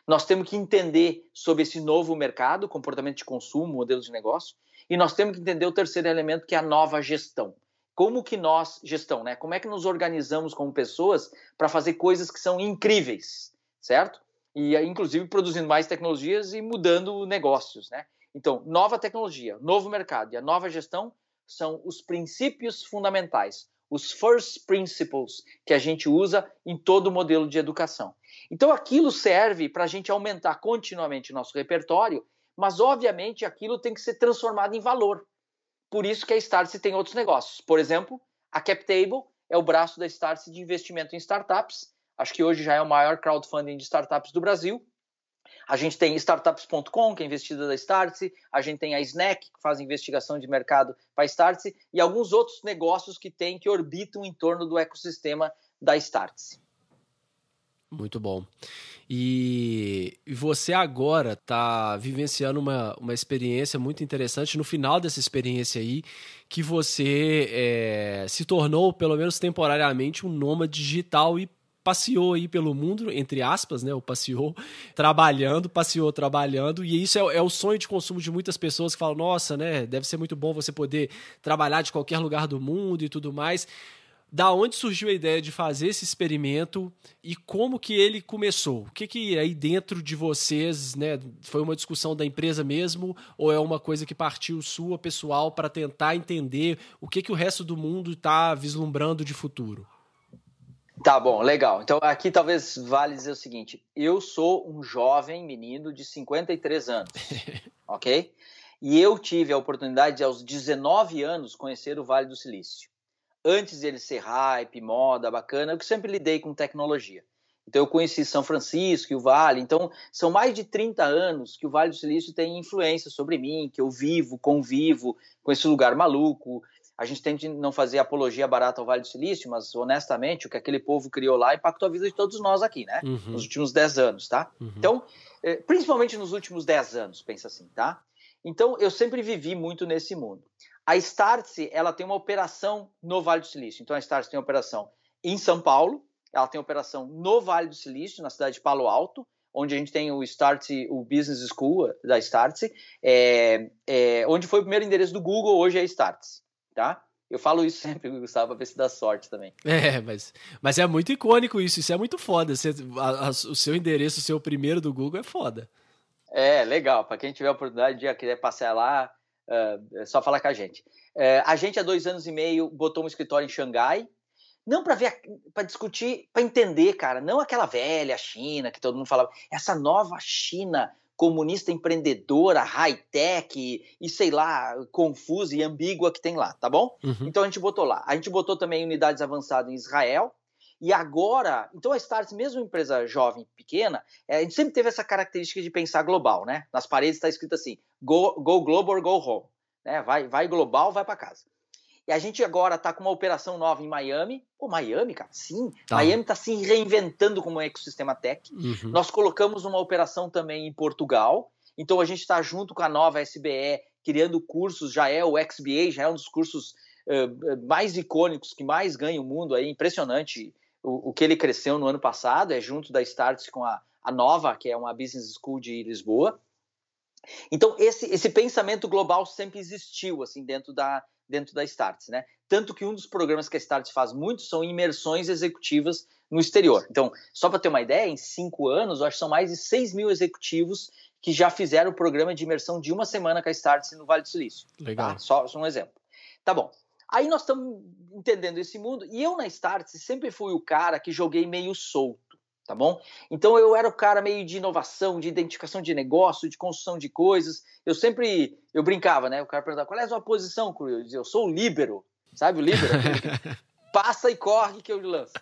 Nós temos que entender sobre esse novo mercado, comportamento de consumo, modelo de negócio, e nós temos que entender o terceiro elemento, que é a nova gestão. Como que nós, gestão, né? Como é que nos organizamos como pessoas para fazer coisas que são incríveis, certo? E inclusive produzindo mais tecnologias e mudando negócios, né? Então, nova tecnologia, novo mercado e a nova gestão são os princípios fundamentais, os first principles que a gente usa em todo o modelo de educação. Então aquilo serve para a gente aumentar continuamente o nosso repertório, mas obviamente aquilo tem que ser transformado em valor. Por isso que a Startse tem outros negócios. Por exemplo, a CapTable é o braço da Startse de investimento em startups. Acho que hoje já é o maior crowdfunding de startups do Brasil. A gente tem startups.com, que é investida da Startse, a gente tem a Snack, que faz investigação de mercado para a Startse, e alguns outros negócios que tem que orbitam em torno do ecossistema da Startse. Muito bom. E, você agora está vivenciando uma, uma experiência muito interessante. No final dessa experiência aí, que você é, se tornou, pelo menos temporariamente, um nômade digital e passeou aí pelo mundo, entre aspas, né? O passeou trabalhando, passeou trabalhando, e isso é, é, o sonho de consumo de muitas pessoas que falam: nossa, né? Deve ser muito bom você poder trabalhar de qualquer lugar do mundo e tudo mais da onde surgiu a ideia de fazer esse experimento e como que ele começou? O que que aí dentro de vocês, né, foi uma discussão da empresa mesmo ou é uma coisa que partiu sua pessoal para tentar entender o que que o resto do mundo está vislumbrando de futuro? Tá bom, legal. Então aqui talvez vale dizer o seguinte: eu sou um jovem menino de 53 anos, ok? E eu tive a oportunidade de aos 19 anos conhecer o Vale do Silício antes de ele ser hype, moda, bacana, eu sempre lidei com tecnologia. Então eu conheci São Francisco e o Vale. Então são mais de 30 anos que o Vale do Silício tem influência sobre mim, que eu vivo, convivo com esse lugar maluco. A gente tenta não fazer apologia barata ao Vale do Silício, mas honestamente o que aquele povo criou lá impactou a vida de todos nós aqui, né? Uhum. Nos últimos 10 anos, tá? Uhum. Então, eh, principalmente nos últimos 10 anos, pensa assim, tá? Então eu sempre vivi muito nesse mundo. A Startse, ela tem uma operação no Vale do Silício. Então a Startse tem operação em São Paulo, ela tem operação no Vale do Silício, na cidade de Palo Alto, onde a gente tem o Startse, o Business School da Startse, é, é, onde foi o primeiro endereço do Google, hoje é Startse, tá? Eu falo isso sempre, Gustavo, para ver se dá sorte também. É, mas, mas é muito icônico isso, isso é muito foda. Você, a, a, o seu endereço, o seu primeiro do Google é foda. É, legal. Para quem tiver a oportunidade de querer passear lá, Uh, é só falar com a gente. Uh, a gente, há dois anos e meio, botou um escritório em Xangai. não para ver, para discutir, para entender, cara, não aquela velha China que todo mundo falava, essa nova China comunista empreendedora, high-tech e sei lá, confusa e ambígua que tem lá, tá bom? Uhum. Então a gente botou lá. A gente botou também unidades avançadas em Israel. E agora, então a Starts, mesmo empresa jovem, pequena, é, a gente sempre teve essa característica de pensar global, né? Nas paredes está escrito assim: go, go global or go home. Né? Vai, vai global, vai para casa. E a gente agora está com uma operação nova em Miami. Pô, Miami, cara, sim. Tá. Miami está se reinventando como um ecossistema tech. Uhum. Nós colocamos uma operação também em Portugal. Então a gente está junto com a nova SBE, criando cursos, já é o XBA, já é um dos cursos uh, mais icônicos, que mais ganha o mundo aí. Impressionante o, o, que ele cresceu no ano passado, é junto da Starts com a, a Nova, que é uma business school de Lisboa. Então, esse, esse pensamento global sempre existiu, assim, dentro da, dentro da Starts, né? Tanto que um dos programas que a Starts faz muito são imersões executivas no exterior. Então, só para ter uma ideia, em cinco anos, eu acho que são mais de 6 mil executivos que já fizeram o programa de imersão de uma semana com a Starts no Vale do Silício. Tá? Legal. Tá? Só, só um exemplo. Tá bom. Aí nós estamos entendendo esse mundo, e eu na Starts sempre fui o cara que joguei meio solto tá bom? Então eu era o cara meio de inovação, de identificação de negócio, de construção de coisas. Eu sempre, eu brincava, né? O cara perguntava, qual é a sua posição, Cru? Eu dizia, eu sou o líbero, sabe o líbero? Passa e corre que eu lanço.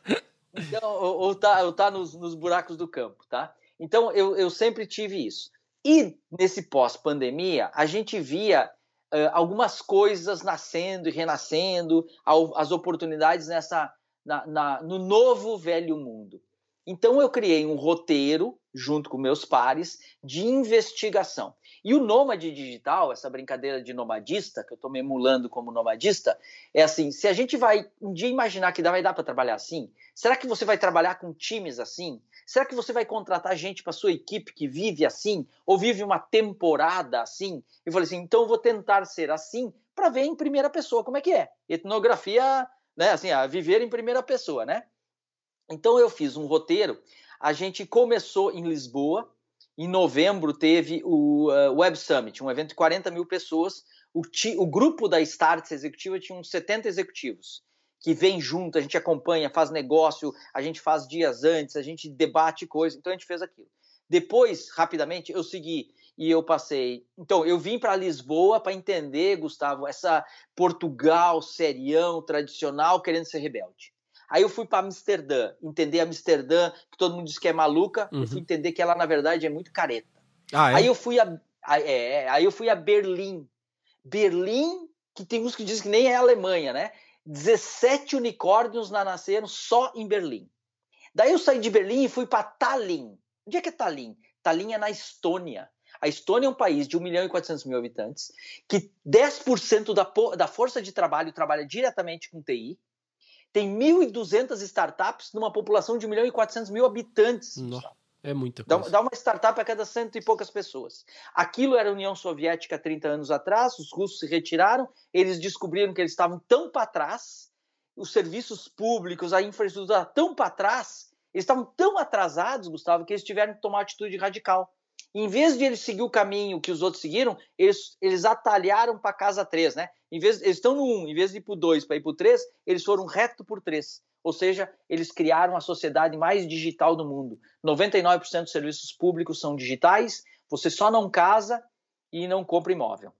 Então, ou, ou tá, ou tá nos, nos, buracos do campo, tá? Então eu, eu sempre tive isso. E nesse pós-pandemia, a gente via uh, algumas coisas nascendo e renascendo, as oportunidades nessa, na, na, no novo velho mundo. Então eu criei um roteiro junto com meus pares de investigação. E o nômade digital, essa brincadeira de nomadista, que eu estou me emulando como nomadista, é assim: se a gente vai um dia imaginar que vai dar para trabalhar assim, será que você vai trabalhar com times assim? Será que você vai contratar gente para sua equipe que vive assim, ou vive uma temporada assim? Eu falei assim: então eu vou tentar ser assim para ver em primeira pessoa como é que é. Etnografia, né? Assim, a viver em primeira pessoa, né? Então eu fiz um roteiro. A gente começou em Lisboa. Em novembro teve o uh, Web Summit, um evento de 40 mil pessoas. O, ti, o grupo da Starts Executiva tinha uns 70 executivos que vem junto, a gente acompanha, faz negócio, a gente faz dias antes, a gente debate coisas. Então a gente fez aquilo. Depois, rapidamente, eu segui e eu passei. Então, eu vim para Lisboa para entender, Gustavo, essa Portugal serião, tradicional, querendo ser rebelde. Aí eu fui para Amsterdã, entender Amsterdã, que todo mundo diz que é maluca, uhum. eu fui entender que ela, na verdade, é muito careta. Ah, é? Aí eu fui a. É, aí eu fui a Berlim. Berlim, que tem uns que dizem que nem é Alemanha, né? 17 unicórnios nasceram só em Berlim. Daí eu saí de Berlim e fui para Tallinn. Onde é que é Tallinn? Tallinn é na Estônia. A Estônia é um país de 1 milhão e 400 mil habitantes, que 10% da, da força de trabalho trabalha diretamente com TI, tem 1.200 startups numa população de 1 milhão e 400 mil habitantes. Nossa, é muita coisa. Dá, dá, uma startup a cada cento e poucas pessoas. Aquilo era a União Soviética 30 anos atrás, os russos se retiraram, eles descobriram que eles estavam tão para trás, os serviços públicos, a infraestrutura tão para trás, eles estavam tão atrasados, Gustavo, que eles tiveram que tomar uma atitude radical. Em vez de eles seguir o caminho que os outros seguiram, eles, eles atalharam para casa 3, né? Em vez, eles estão no 1, em vez de ir para o 2 para ir para o 3, eles foram reto por 3. Ou seja, eles criaram a sociedade mais digital do mundo. 99% dos serviços públicos são digitais, você só não casa e não compra imóvel.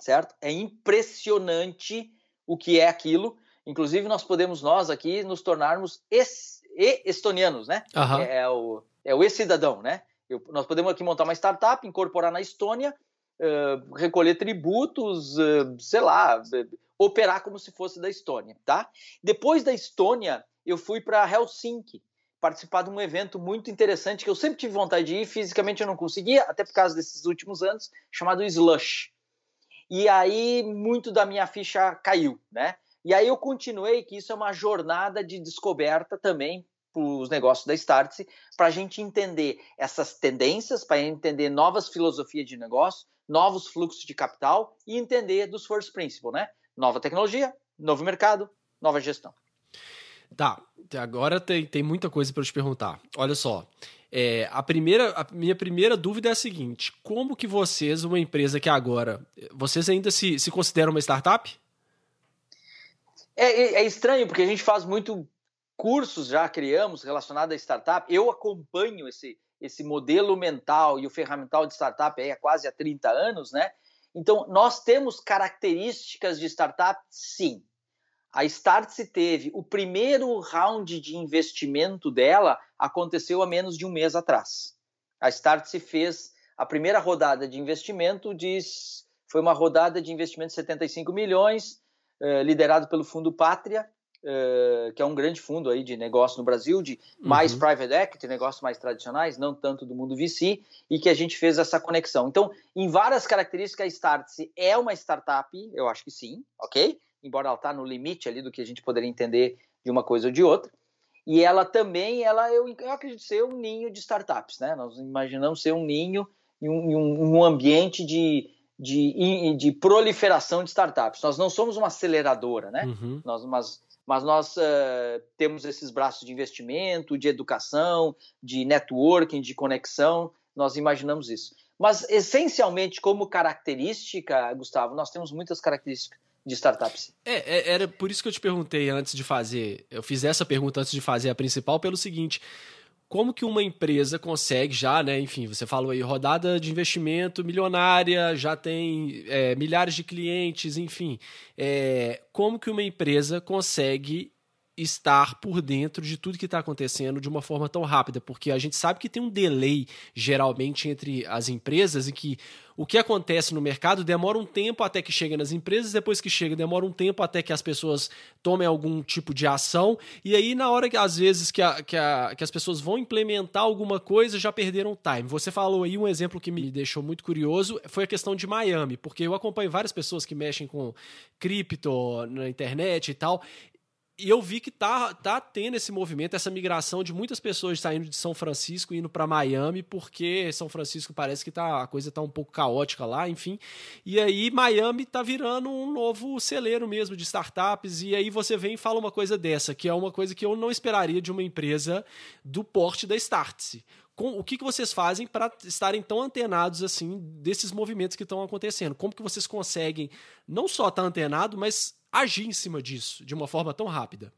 Certo? É impressionante o que é aquilo. Inclusive, nós podemos, nós aqui, nos tornarmos estonianos, né? Uhum. É, é, o, é o e-cidadão, né? Eu, nós podemos aqui montar uma startup, incorporar na Estônia, uh, recolher tributos, uh, sei lá, operar como se fosse da Estônia, tá? Depois da Estônia, eu fui para Helsinki, participar de um evento muito interessante que eu sempre tive vontade de ir, fisicamente eu não conseguia, até por causa desses últimos anos, chamado Slush. E aí muito da minha ficha caiu, né? E aí eu continuei que isso é uma jornada de descoberta também os negócios da Startse para a gente entender essas tendências, para entender novas filosofias de negócio, novos fluxos de capital e entender dos first principles, né? Nova tecnologia, novo mercado, nova gestão. Tá, agora tem, tem muita coisa para eu te perguntar. Olha só, é, a primeira, a minha primeira dúvida é a seguinte: como que vocês, uma empresa que agora, vocês ainda se, se consideram uma startup? É, é, é estranho, porque a gente faz muito cursos, já criamos relacionados a startup. Eu acompanho esse, esse modelo mental e o ferramental de startup aí há quase há 30 anos, né? Então, nós temos características de startup, sim. A Startse teve o primeiro round de investimento dela aconteceu há menos de um mês atrás. A Startse fez a primeira rodada de investimento de foi uma rodada de investimento de 75 milhões, eh, liderado pelo Fundo Pátria, eh, que é um grande fundo aí de negócio no Brasil, de mais uhum. private equity, negócios mais tradicionais, não tanto do mundo VC, e que a gente fez essa conexão. Então, em várias características, a Startse é uma startup, eu acho que sim, ok? Embora ela está no limite ali do que a gente poderia entender de uma coisa ou de outra. E ela também, ela eu, eu acredito ser um ninho de startups, né? Nós imaginamos ser um ninho e um, um, um ambiente de de, de proliferação de startups. Nós não somos uma aceleradora, né? Uhum. Nós, mas, mas nós uh, temos esses braços de investimento, de educação, de networking, de conexão. Nós imaginamos isso. Mas, essencialmente, como característica, Gustavo, nós temos muitas características de startups. É, é, era por isso que eu te perguntei antes de fazer. Eu fiz essa pergunta antes de fazer a principal, pelo seguinte como que uma empresa consegue já, né? Enfim, você falou aí, rodada de investimento milionária, já tem é, milhares de clientes, enfim. É, como que uma empresa consegue estar por dentro de tudo que está acontecendo de uma forma tão rápida, porque a gente sabe que tem um delay geralmente entre as empresas e que o que acontece no mercado demora um tempo até que chega nas empresas, depois que chega demora um tempo até que as pessoas tomem algum tipo de ação, e aí na hora que às vezes que, a, que, a, que as pessoas vão implementar alguma coisa já perderam time. Você falou aí um exemplo que me deixou muito curioso, foi a questão de Miami, porque eu acompanho várias pessoas que mexem com cripto na internet e tal, e eu vi que tá, tá tendo esse movimento, essa migração de muitas pessoas saindo de São Francisco e indo para Miami, porque São Francisco parece que tá, a coisa tá um pouco caótica lá, enfim. E aí Miami tá virando um novo celeiro mesmo de startups. E aí você vem e fala uma coisa dessa, que é uma coisa que eu não esperaria de uma empresa do porte da Startse o que, que vocês fazem para estarem tão antenados assim desses movimentos que estão acontecendo? Como que vocês conseguem não só estar tá antenado, mas agir em cima disso de uma forma tão rápida?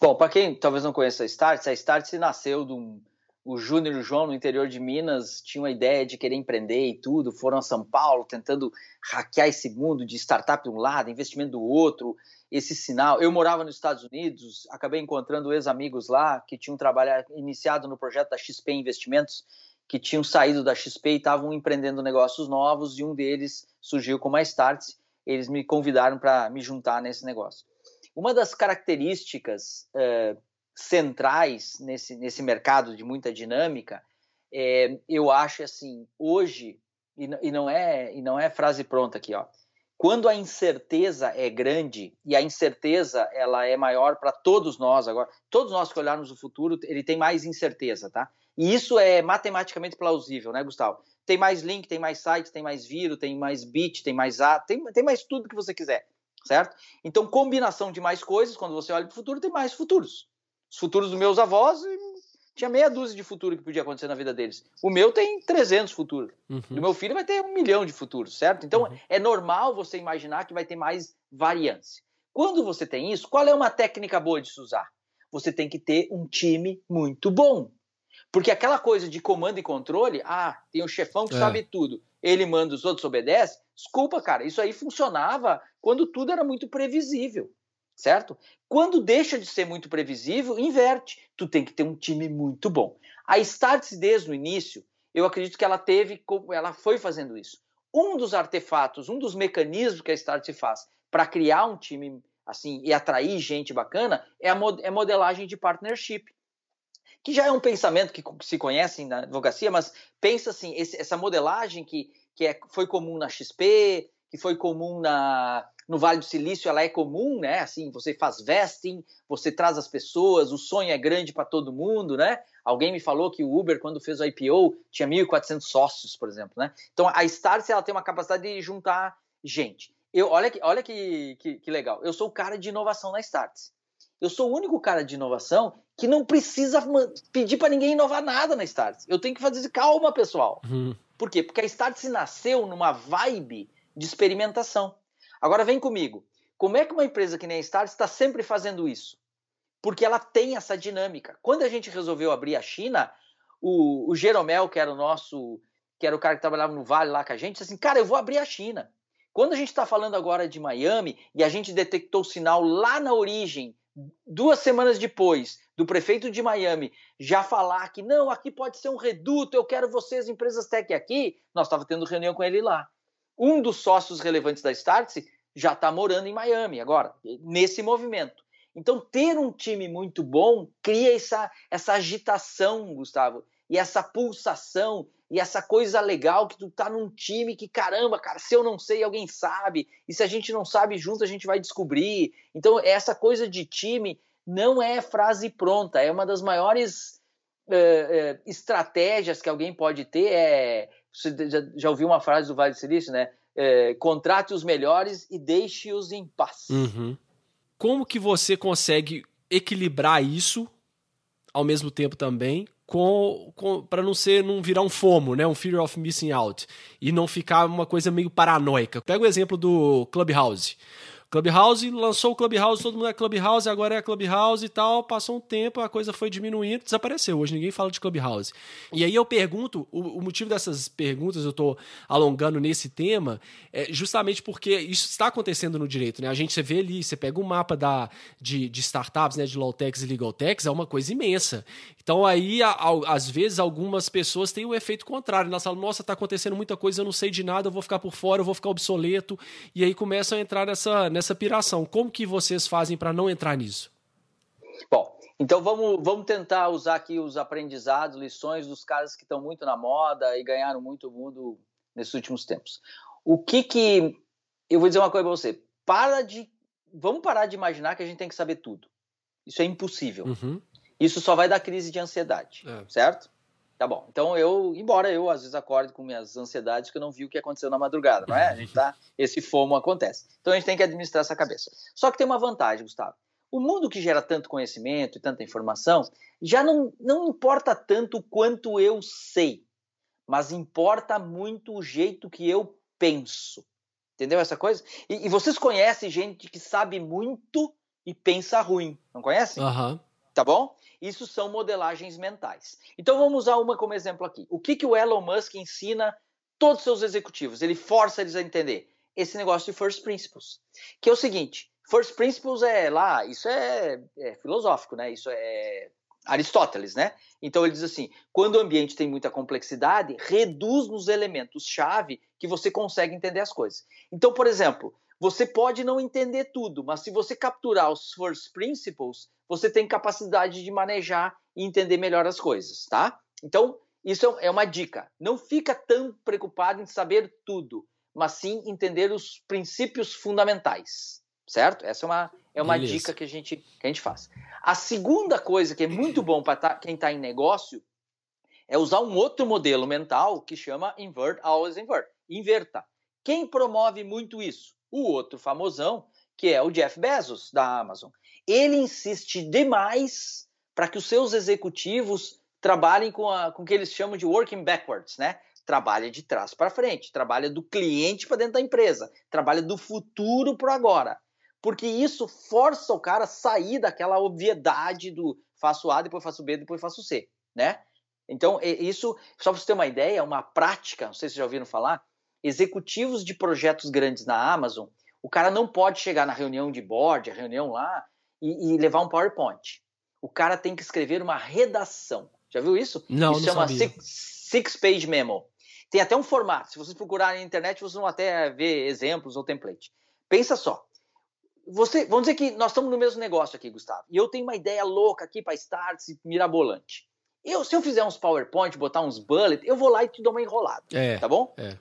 Bom, para quem talvez não conheça a Start, a Start nasceu de um, o Júnior e o João no interior de Minas tinham a ideia de querer empreender e tudo, foram a São Paulo tentando hackear esse mundo de startup de um lado, investimento do outro, esse sinal. Eu morava nos Estados Unidos, acabei encontrando ex-amigos lá que tinham trabalhado, iniciado no projeto da XP Investimentos, que tinham saído da XP e estavam empreendendo negócios novos, e um deles surgiu como a Starts eles me convidaram para me juntar nesse negócio. Uma das características uh, centrais nesse, nesse mercado de muita dinâmica, é, eu acho assim, hoje, e, e, não é, e não é frase pronta aqui, ó, quando a incerteza é grande e a incerteza ela é maior para todos nós agora, todos nós que olharmos o futuro, ele tem mais incerteza, tá? E isso é matematicamente plausível, né, Gustavo? Tem mais link, tem mais site, tem mais vírus, tem mais bit, tem mais A, tem, tem mais tudo que você quiser, certo? Então, combinação de mais coisas, quando você olha para o futuro, tem mais futuros. Os futuros dos meus avós tinha meia dúzia de futuro que podia acontecer na vida deles. O meu tem 300 futuros. Uhum. Do meu filho vai ter um milhão de futuros, certo? Então, uhum. é normal você imaginar que vai ter mais variância. Quando você tem isso, qual é uma técnica boa de se usar? Você tem que ter um time muito bom. Porque aquela coisa de comando e controle, ah, tem um chefão que é. sabe tudo, ele manda, os outros obedecem. Desculpa, cara, isso aí funcionava quando tudo era muito previsível, certo? Quando deixa de ser muito previsível, inverte. Tu tem que ter um time muito bom. A Starts desde o início, eu acredito que ela teve, ela foi fazendo isso. Um dos artefatos, um dos mecanismos que a Starts faz para criar um time assim e atrair gente bacana é a é modelagem de partnership que já é um pensamento que se conhece na advocacia, mas pensa assim, esse, essa modelagem que, que é, foi comum na XP, que foi comum na, no Vale do Silício, ela é comum, né? Assim, você faz vesting, você traz as pessoas, o sonho é grande para todo mundo, né? Alguém me falou que o Uber, quando fez o IPO, tinha 1.400 sócios, por exemplo, né? Então, a Startse, ela tem uma capacidade de juntar gente. Eu, olha que, olha que, que, que legal. Eu sou o cara de inovação na Startse. Eu sou o único cara de inovação que não precisa pedir para ninguém inovar nada na Startse. Eu tenho que fazer calma, pessoal. Uhum. Por quê? Porque a Startse nasceu numa vibe de experimentação. Agora vem comigo. Como é que uma empresa que nem a Stars está sempre fazendo isso? Porque ela tem essa dinâmica. Quando a gente resolveu abrir a China, o, o Jeromel, que era o nosso, que era o cara que trabalhava no Vale lá com a gente, disse assim, cara, eu vou abrir a China. Quando a gente está falando agora de Miami e a gente detectou o sinal lá na origem, duas semanas depois, do prefeito de Miami já falar que não, aqui pode ser um reduto, eu quero vocês, empresas tech aqui, nós estávamos tendo reunião com ele lá. Um dos sócios relevantes da Startse já está morando em Miami agora, nesse movimento. Então, ter um time muito bom cria essa, essa agitação, Gustavo, e essa pulsação e essa coisa legal que tu tá num time que, caramba, cara, se eu não sei, alguém sabe, e se a gente não sabe junto, a gente vai descobrir. Então, essa coisa de time não é frase pronta, é uma das maiores uh, uh, estratégias que alguém pode ter. É, você já, já ouviu uma frase do Vale do Silício, né? É, contrate os melhores e deixe-os em paz. Uhum. Como que você consegue equilibrar isso ao mesmo tempo também com, com para não ser não virar um FOMO, né, um fear of missing out e não ficar uma coisa meio paranoica. Pega o exemplo do Clubhouse. Clubhouse lançou o Clubhouse, todo mundo é Clubhouse, agora é Clubhouse e tal. Passou um tempo, a coisa foi diminuindo, desapareceu. Hoje ninguém fala de Clubhouse. E aí eu pergunto, o, o motivo dessas perguntas, eu estou alongando nesse tema, é justamente porque isso está acontecendo no direito, né? A gente você vê ali, você pega o um mapa da, de, de startups, né, de low-techs e legal-techs, é uma coisa imensa. Então aí, a, a, às vezes, algumas pessoas têm o um efeito contrário. Elas falam, nossa, está acontecendo muita coisa, eu não sei de nada, eu vou ficar por fora, eu vou ficar obsoleto. E aí começam a entrar nessa, nessa nessa piração. Como que vocês fazem para não entrar nisso? Bom, então vamos, vamos tentar usar aqui os aprendizados, lições dos caras que estão muito na moda e ganharam muito mundo nesses últimos tempos. O que que eu vou dizer uma coisa para você? Para de vamos parar de imaginar que a gente tem que saber tudo. Isso é impossível. Uhum. Isso só vai dar crise de ansiedade, é. certo? Tá bom. Então eu, embora eu às vezes acorde com minhas ansiedades que eu não vi o que aconteceu na madrugada, não é? A gente tá, esse fomo acontece. Então a gente tem que administrar essa cabeça. Só que tem uma vantagem, Gustavo. O mundo que gera tanto conhecimento e tanta informação já não, não importa tanto quanto eu sei, mas importa muito o jeito que eu penso. Entendeu essa coisa? E, e vocês conhecem gente que sabe muito e pensa ruim, não conhecem? Uhum. Tá bom? Isso são modelagens mentais. Então vamos usar uma como exemplo aqui. O que, que o Elon Musk ensina todos os seus executivos? Ele força eles a entender esse negócio de first principles, que é o seguinte: first principles é lá, isso é, é filosófico, né? Isso é Aristóteles, né? Então ele diz assim: quando o ambiente tem muita complexidade, reduz nos elementos-chave que você consegue entender as coisas. Então, por exemplo, você pode não entender tudo, mas se você capturar os first principles, você tem capacidade de manejar e entender melhor as coisas, tá? Então, isso é uma dica. Não fica tão preocupado em saber tudo, mas sim entender os princípios fundamentais, certo? Essa é uma, é uma dica que a, gente, que a gente faz. A segunda coisa que é muito bom para tá, quem está em negócio é usar um outro modelo mental que chama invert, always invert. Inverta. Quem promove muito isso? o outro famosão, que é o Jeff Bezos, da Amazon. Ele insiste demais para que os seus executivos trabalhem com, a, com o que eles chamam de working backwards, né? Trabalha de trás para frente, trabalha do cliente para dentro da empresa, trabalha do futuro para agora. Porque isso força o cara a sair daquela obviedade do faço A, depois faço B, depois faço C, né? Então, isso, só para você ter uma ideia, uma prática, não sei se vocês já ouviram falar, executivos de projetos grandes na Amazon, o cara não pode chegar na reunião de board, a reunião lá, e, e levar um PowerPoint. O cara tem que escrever uma redação. Já viu isso? Não, isso não chama six, six Page Memo. Tem até um formato. Se vocês procurarem na internet, vocês vão até ver exemplos ou template. Pensa só. Você, vamos dizer que nós estamos no mesmo negócio aqui, Gustavo. E eu tenho uma ideia louca aqui para starts mirabolante. Eu, se eu fizer uns PowerPoint, botar uns bullet, eu vou lá e te dou uma enrolada. É, tá bom? É.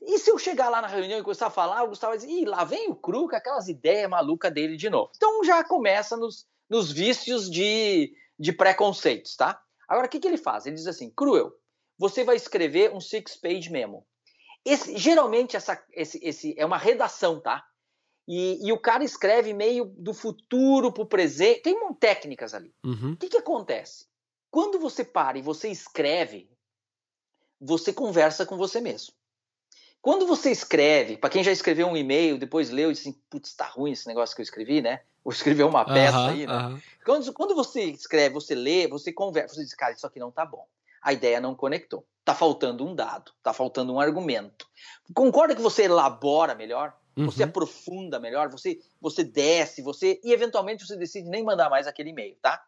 E se eu chegar lá na reunião e começar a falar, o Gustavo vai dizer, ih, lá vem o Cru com aquelas ideias malucas dele de novo. Então já começa nos, nos vícios de, de preconceitos, tá? Agora, o que, que ele faz? Ele diz assim, Cruel, você vai escrever um six-page memo. Esse, geralmente, essa, esse, esse é uma redação, tá? E, e, o cara escreve meio do futuro para o presente. Tem uma, técnicas ali. Uhum. O que, que acontece? Quando você para e você escreve, você conversa com você mesmo. Quando você escreve, para quem já escreveu um e-mail, depois leu e disse assim, putz, tá ruim esse negócio que eu escrevi, né? Ou escreveu uma peça uh -huh, aí, né? Uh -huh. quando, quando você escreve, você lê, você conversa, você diz, cara, isso aqui não tá bom. A ideia não conectou. Tá faltando um dado, tá faltando um argumento. Concorda que você elabora melhor? Você uhum. aprofunda melhor, você, você desce, você e eventualmente você decide nem mandar mais aquele e-mail, tá?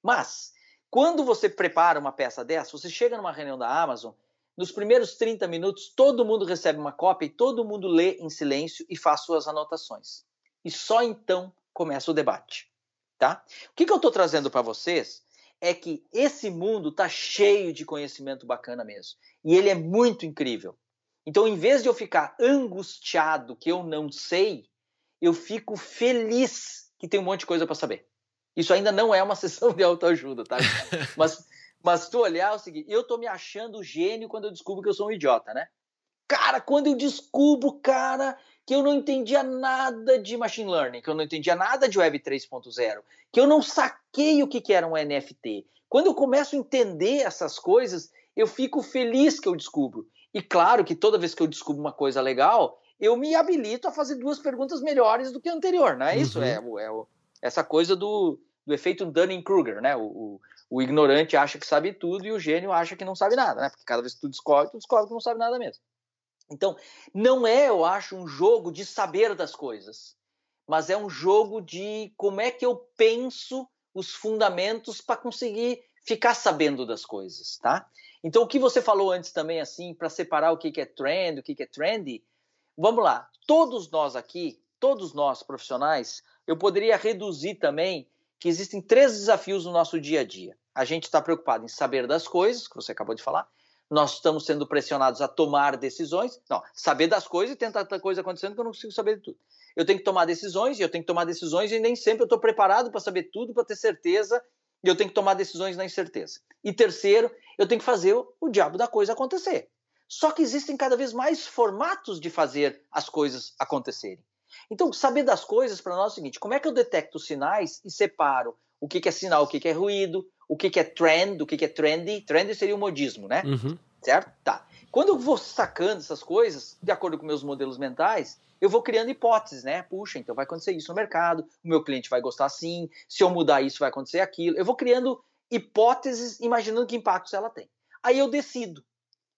Mas quando você prepara uma peça dessa, você chega numa reunião da Amazon, nos primeiros 30 minutos, todo mundo recebe uma cópia e todo mundo lê em silêncio e faz suas anotações. E só então começa o debate. Tá? O que, que eu estou trazendo para vocês é que esse mundo está cheio de conhecimento bacana mesmo. E ele é muito incrível. Então, em vez de eu ficar angustiado que eu não sei, eu fico feliz que tem um monte de coisa para saber. Isso ainda não é uma sessão de autoajuda, tá? Mas mas tu olhar é o seguinte, eu tô me achando gênio quando eu descubro que eu sou um idiota, né? Cara, quando eu descubro, cara, que eu não entendia nada de machine learning, que eu não entendia nada de web 3.0, que eu não saquei o que, que era um NFT. Quando eu começo a entender essas coisas, eu fico feliz que eu descubro. E claro que toda vez que eu descubro uma coisa legal, eu me habilito a fazer duas perguntas melhores do que a anterior, não é isso? Uhum. É, é, essa coisa do, do efeito Dunning-Kruger, né? O, o, o, ignorante acha que sabe tudo e o gênio acha que não sabe nada, né? Porque cada vez que tu descobre, tu descobre que não sabe nada mesmo. Então, não é, eu acho, um jogo de saber das coisas, mas é um jogo de como é que eu penso os fundamentos para conseguir ficar sabendo das coisas, tá? Então, o que você falou antes também, assim, para separar o que, é trend, o que é trendy, vamos lá. Todos nós aqui, todos nós profissionais, eu poderia reduzir também que existem três desafios no nosso dia a dia. A gente está preocupado em saber das coisas, que você acabou de falar. Nós estamos sendo pressionados a tomar decisões. Não, saber das coisas e tem tanta coisa acontecendo que eu não consigo saber de tudo. Eu tenho que tomar decisões e eu tenho que tomar decisões e nem sempre eu estou preparado para saber tudo, para ter certeza. E eu tenho que tomar decisões na incerteza. E terceiro, eu tenho que fazer o diabo da coisa acontecer. Só que existem cada vez mais formatos de fazer as coisas acontecerem. Então, saber das coisas para nós é o seguinte: como é que eu detecto sinais e separo o que, que é sinal, o que, que é ruído, o que, que é trend, o que, que é trendy? Trendy seria o modismo, né? Uhum. Certo? Tá. Quando eu vou sacando essas coisas, de acordo com meus modelos mentais, eu vou criando hipóteses, né? Puxa, então vai acontecer isso no mercado, o meu cliente vai gostar assim, se eu mudar isso vai acontecer aquilo. Eu vou criando hipóteses, imaginando que impactos ela tem. Aí eu decido.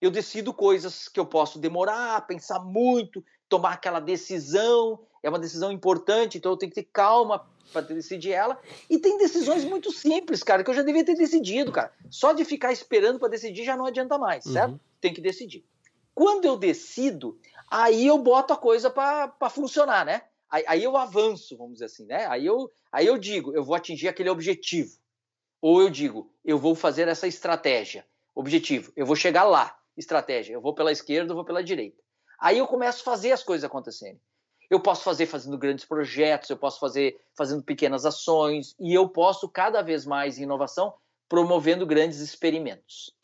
Eu decido coisas que eu posso demorar, pensar muito, tomar aquela decisão, é uma decisão importante, então eu tenho que ter calma para decidir ela. E tem decisões muito simples, cara, que eu já devia ter decidido, cara. Só de ficar esperando para decidir já não adianta mais, uhum. certo? Tem que decidir. Quando eu decido, aí eu boto a coisa para funcionar, né? Aí, aí, eu avanço, vamos dizer assim, né? Aí eu, aí eu digo, eu vou atingir aquele objetivo. Ou eu digo, eu vou fazer essa estratégia. Objetivo, eu vou chegar lá. Estratégia, eu vou pela esquerda, eu vou pela direita. Aí eu começo a fazer as coisas acontecerem. Eu posso fazer fazendo grandes projetos, eu posso fazer fazendo pequenas ações e eu posso cada vez mais em inovação promovendo grandes experimentos.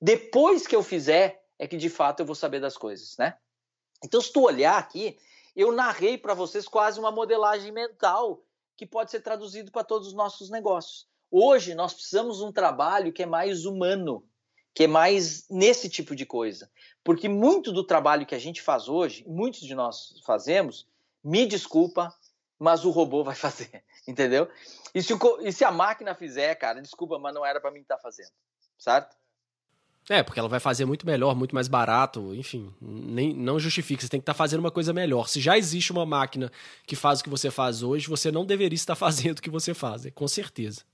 Depois que eu fizer, é que de fato eu vou saber das coisas, né? Então, se tu olhar aqui, eu narrei para vocês quase uma modelagem mental que pode ser traduzido para todos os nossos negócios. Hoje nós precisamos de um trabalho que é mais humano, que é mais nesse tipo de coisa. Porque muito do trabalho que a gente faz hoje, muitos de nós fazemos, me desculpa, mas o robô vai fazer, entendeu? E se, o, e se a máquina fizer, cara, desculpa, mas não era para mim estar tá fazendo, certo? É, porque ela vai fazer muito melhor, muito mais barato, enfim, nem, não justifica. Você tem que estar tá fazendo uma coisa melhor. Se já existe uma máquina que faz o que você faz hoje, você não deveria estar fazendo o que você faz, é, com certeza.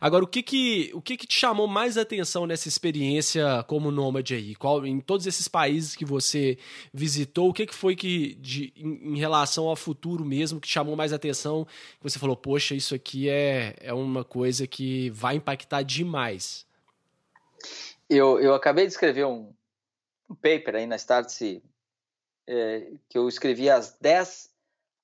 Agora, o que que, o que que te chamou mais atenção nessa experiência como nômade aí? Qual, em todos esses países que você visitou, o que que foi que, de, em, em, relação ao futuro mesmo, que te chamou mais atenção? Que você falou, poxa, isso aqui é, é uma coisa que vai impactar demais. Eu, eu acabei de escrever um, um paper aí na Startse, é, que eu escrevi as 10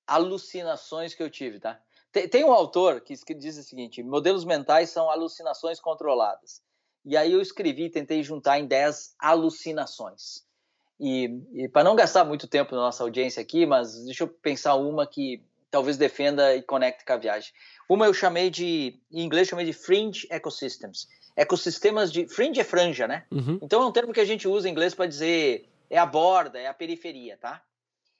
alucinações que eu tive, tá? Tem, tem um autor que, que diz o seguinte: modelos mentais são alucinações controladas. E aí eu escrevi, tentei juntar em 10 alucinações. E, e para não gastar muito tempo na nossa audiência aqui, mas deixa eu pensar uma que talvez defenda e conecte com a viagem. Uma eu chamei de, em inglês chamei de fringe ecosystems. Ecossistemas de, fringe é franja, né? Uhum. Então é um termo que a gente usa em inglês para dizer é a borda, é a periferia, tá?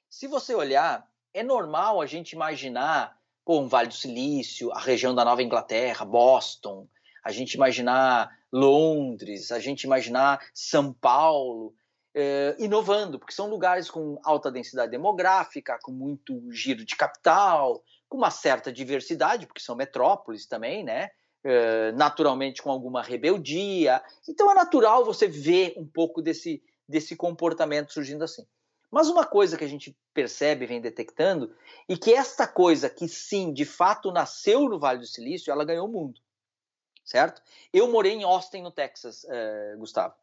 Se você olhar, é normal a gente imaginar pô, um Vale do Silício, a região da Nova Inglaterra, Boston, a gente imaginar Londres, a gente imaginar São Paulo, eh, inovando, porque são lugares com alta densidade demográfica, com muito giro de capital, com uma certa diversidade, porque são metrópoles também, né? Eh, naturalmente com alguma rebeldia. Então é natural você ver um pouco desse, desse comportamento surgindo assim. Mas uma coisa que a gente percebe, vem detectando, e que esta coisa que sim, de fato nasceu no Vale do Silício, ela ganhou o mundo, certo? Eu morei em Austin, no Texas, eh, Gustavo.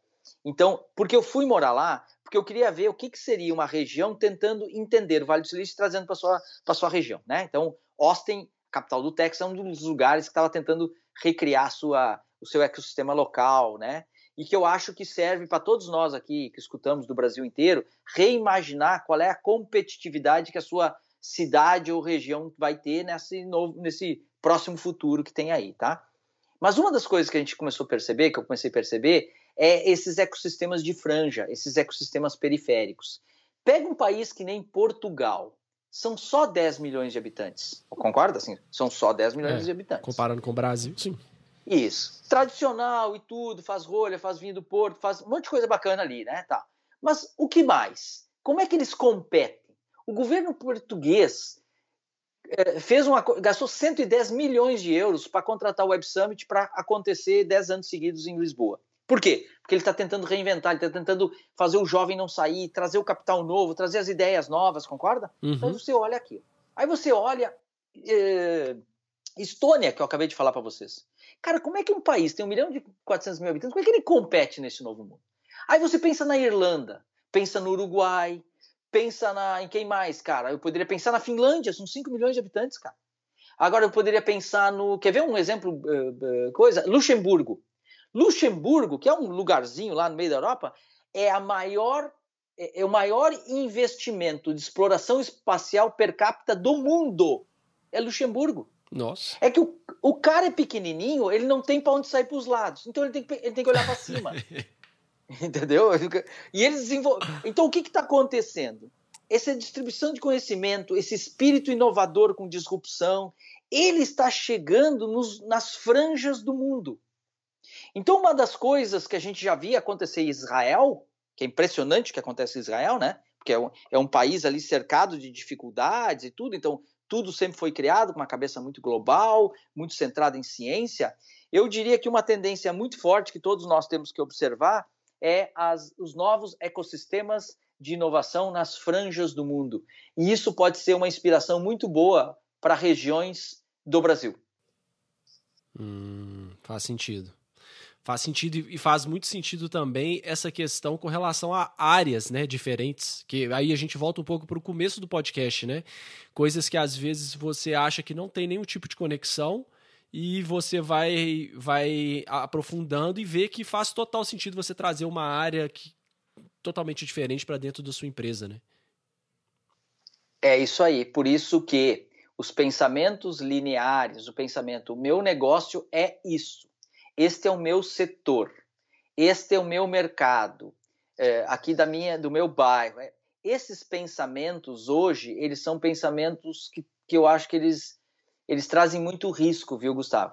Então, porque eu fui morar lá, porque eu queria ver o que, que seria uma região tentando entender o Vale do Silício trazendo para sua sua região, né? Então, Austin, capital do Texas, é um dos lugares que estava tentando recriar sua, o seu ecossistema local, né? E que eu acho que serve para todos nós aqui que escutamos do Brasil inteiro reimaginar qual é a competitividade que a sua cidade ou região vai ter nesse novo, nesse próximo futuro que tem aí, tá? Mas uma das coisas que a gente começou a perceber, que eu comecei a perceber, é esses ecossistemas de franja, esses ecossistemas periféricos. Pega um país que nem Portugal, são só 10 milhões de habitantes. Concorda? Assim, são só 10 milhões é, de habitantes. Comparando com o Brasil, sim. Isso. Tradicional e tudo, faz rolha, faz vinho do Porto, faz um monte de coisa bacana ali, né? Tá. Mas o que mais? Como é que eles competem? O governo português é, fez uma, gastou 110 milhões de euros para contratar o Web Summit para acontecer 10 anos seguidos em Lisboa. Por quê? Porque ele está tentando reinventar, ele está tentando fazer o jovem não sair, trazer o capital novo, trazer as ideias novas, concorda? Uhum. Então você olha aqui. Aí você olha é, Estônia, que eu acabei de falar para vocês. Cara, como é que um país tem 1 milhão e 400 mil habitantes, como é que ele compete nesse novo mundo? Aí você pensa na Irlanda, pensa no Uruguai, pensa na, em quem mais, cara? Eu poderia pensar na Finlândia, são 5 milhões de habitantes, cara. Agora eu poderia pensar no. Quer ver um exemplo? Uh, uh, coisa? Luxemburgo. Luxemburgo, que é um lugarzinho lá no meio da Europa, é a maior é, é o maior investimento de exploração espacial per capita do mundo. É Luxemburgo. Nossa. É que o, o cara é pequenininho, ele não tem para onde sair para os lados. Então ele tem que, ele tem que olhar para cima. Entendeu? E eles desenvolvem. Então o que está acontecendo? Essa distribuição de conhecimento, esse espírito inovador com disrupção, ele está chegando nos, nas franjas do mundo. Então, uma das coisas que a gente já via acontecer em Israel, que é impressionante o que acontece em Israel, né? Porque é um, é um país ali cercado de dificuldades e tudo, então tudo sempre foi criado com uma cabeça muito global, muito centrada em ciência. Eu diria que uma tendência muito forte que todos nós temos que observar é as, os novos ecossistemas de inovação nas franjas do mundo. E isso pode ser uma inspiração muito boa para regiões do Brasil. Hum, faz sentido. Faz sentido e faz muito sentido também essa questão com relação a áreas, né, diferentes, que aí a gente volta um pouco para o começo do podcast, né? Coisas que às vezes você acha que não tem nenhum tipo de conexão e você vai vai aprofundando e vê que faz total sentido você trazer uma área que, totalmente diferente para dentro da sua empresa, né? É isso aí, por isso que os pensamentos lineares, o pensamento, o meu negócio é isso este é o meu setor, este é o meu mercado, é, aqui da minha, do meu bairro. É, esses pensamentos hoje, eles são pensamentos que, que eu acho que eles, eles trazem muito risco, viu, Gustavo?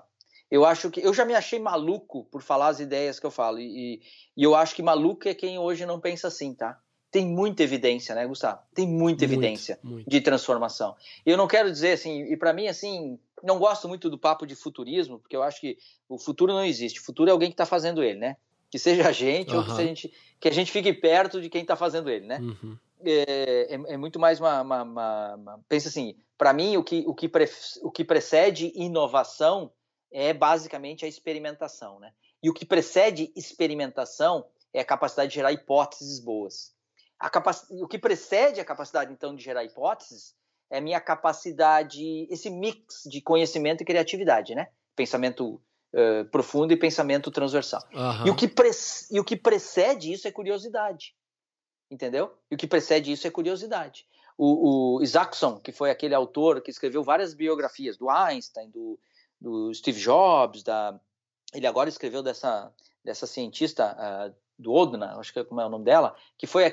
Eu acho que eu já me achei maluco por falar as ideias que eu falo e, e eu acho que maluco é quem hoje não pensa assim, tá? Tem muita evidência, né, Gustavo? Tem muita muito, evidência muito. de transformação. E eu não quero dizer assim, e para mim assim, não gosto muito do papo de futurismo, porque eu acho que o futuro não existe. O futuro é alguém que está fazendo ele, né? Que seja a gente uhum. ou que, a gente, que a gente fique perto de quem está fazendo ele, né? Uhum. É, é, é, muito mais uma, uma, uma, uma pensa assim, para mim o que, o, que pre, o que precede inovação é basicamente a experimentação, né? E o que precede experimentação é a capacidade de gerar hipóteses boas. A capac... O que precede a capacidade, então, de gerar hipóteses é minha capacidade, esse mix de conhecimento e criatividade, né? Pensamento uh, profundo e pensamento transversal. Uhum. E, o que e o que precede isso é curiosidade, entendeu? E o que precede isso é curiosidade. O, o Isaacson, que foi aquele autor que escreveu várias biografias do Einstein, do, do Steve Jobs, da... ele agora escreveu dessa, dessa cientista, uh, do Odna, acho que é como é o nome dela, que foi a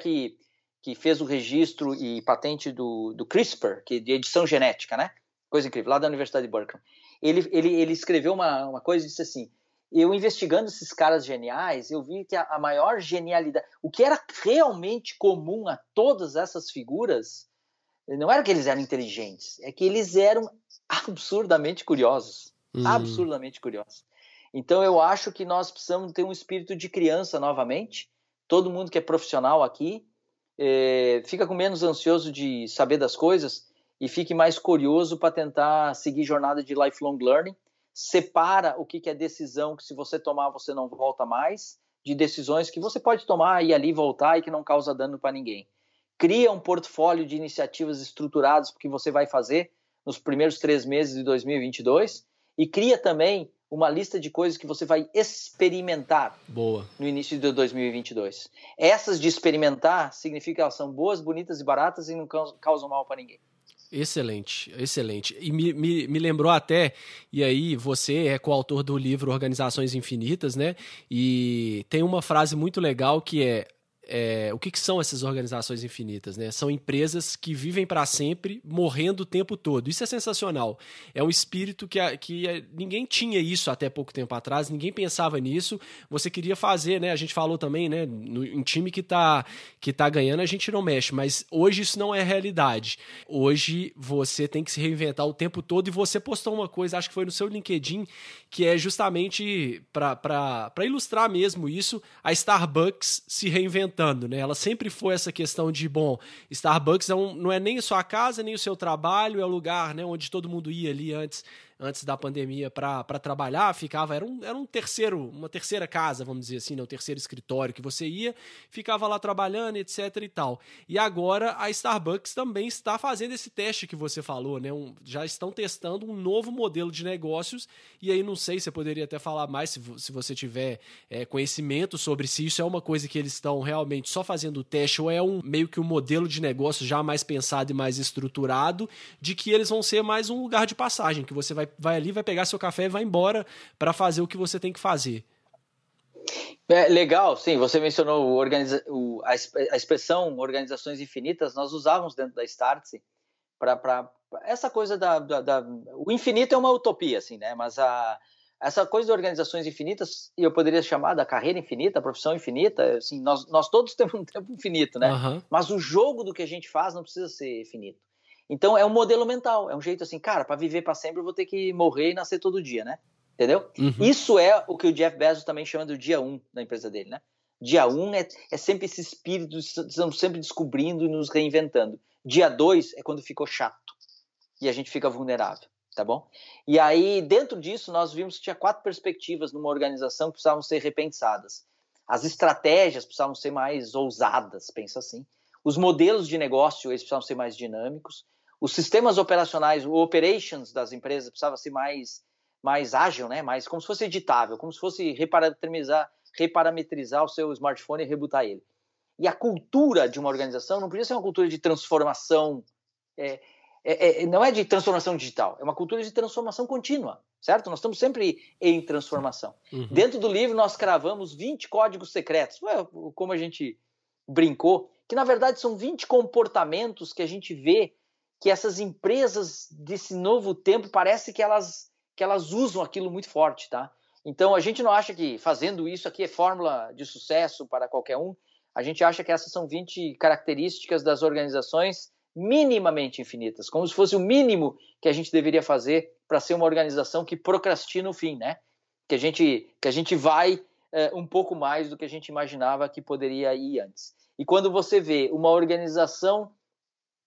que, fez o registro e patente do, do CRISPR, que de edição genética, né? Coisa incrível, lá da Universidade de Berkeley. Ele, ele, ele escreveu uma, uma coisa e disse assim: eu investigando esses caras geniais, eu vi que a, a, maior genialidade, o que era realmente comum a todas essas figuras, não era que eles eram inteligentes, é que eles eram absurdamente curiosos, uhum. absurdamente curiosos. Então eu acho que nós precisamos ter um espírito de criança novamente. Todo mundo que é profissional aqui é, fica com menos ansioso de saber das coisas e fique mais curioso para tentar seguir jornada de lifelong learning. Separa o que, que é decisão que se você tomar você não volta mais, de decisões que você pode tomar e ali voltar e que não causa dano para ninguém. Cria um portfólio de iniciativas estruturadas que você vai fazer nos primeiros três meses de 2022 e cria também uma lista de coisas que você vai experimentar Boa. no início de 2022. Essas de experimentar significa que elas são boas, bonitas e baratas e não causam mal para ninguém. Excelente, excelente. E me, me, me, lembrou até, e aí você é coautor do livro Organizações Infinitas, né? E tem uma frase muito legal que é é, o que, que, são essas organizações infinitas? Né? São empresas que vivem para sempre, morrendo o tempo todo. Isso é sensacional. É um espírito que, que ninguém tinha isso até pouco tempo atrás, ninguém pensava nisso. Você queria fazer, né? A gente falou também, né? No, em time que está que tá ganhando, a gente não mexe, mas hoje isso não é realidade. Hoje você tem que se reinventar o tempo todo e você postou uma coisa, acho que foi no seu LinkedIn, que é justamente para ilustrar mesmo isso, a Starbucks se reinventando né? Ela sempre foi essa questão de, bom, Starbucks é um, não é nem sua casa, nem o seu trabalho, é o lugar né, onde todo mundo ia ali antes antes da pandemia para trabalhar, ficava era um, era um terceiro, uma terceira casa, vamos dizer assim, né, terceiro escritório que você ia, ficava lá trabalhando, etc e tal. E agora a Starbucks também está fazendo esse teste que você falou, né? Um, já estão testando um novo modelo de negócios e aí não sei, você poderia até falar mais se, se você tiver é, conhecimento sobre se isso é uma coisa que eles estão realmente só fazendo o teste ou é um meio que um modelo de negócio já mais pensado e mais estruturado de que eles vão ser mais um lugar de passagem, que você vai vai ali, vai pegar seu café e vai embora para fazer o que você tem que fazer. É, legal, sim. Você mencionou o organiza o, a, a, expressão organizações infinitas, nós usávamos dentro da Startse para essa coisa da, da, da, O infinito é uma utopia, assim, né? Mas a, essa coisa de organizações infinitas, e eu poderia chamar da carreira infinita, a profissão infinita, assim, nós, nós todos temos um tempo infinito, né? Uhum. Mas o jogo do que a gente faz não precisa ser finito. Então é um modelo mental, é um jeito assim, cara, para viver para sempre eu vou ter que morrer e nascer todo dia, né? Entendeu? Uhum. Isso é o que o Jeff Bezos também chama do dia 1 um da empresa dele, né? Dia 1 um é, é sempre esse espírito, estamos sempre descobrindo e nos reinventando. Dia 2 é quando ficou chato e a gente fica vulnerável, tá bom? E aí, dentro disso, nós vimos que tinha quatro perspectivas numa organização que precisavam ser repensadas. As estratégias precisavam ser mais ousadas, pensa assim. Os modelos de negócio eles precisavam ser mais dinâmicos os sistemas operacionais, o operations das empresas precisava ser mais, mais ágil, né? mais como se fosse editável, como se fosse reparametrizar, reparametrizar o seu smartphone e rebutar ele. E a cultura de uma organização não podia ser uma cultura de transformação, é, é, é, não é de transformação digital, é uma cultura de transformação contínua, certo? Nós estamos sempre em transformação. Uhum. Dentro do livro nós cravamos 20 códigos secretos, como a gente brincou, que na verdade são 20 comportamentos que a gente vê que essas empresas desse novo tempo parece que elas que elas usam aquilo muito forte, tá? Então a gente não acha que fazendo isso aqui é fórmula de sucesso para qualquer um. A gente acha que essas são 20 características das organizações minimamente infinitas, como se fosse o mínimo que a gente deveria fazer para ser uma organização que procrastina o fim, né? Que a gente que a gente vai é, um pouco mais do que a gente imaginava que poderia ir antes. E quando você vê uma organização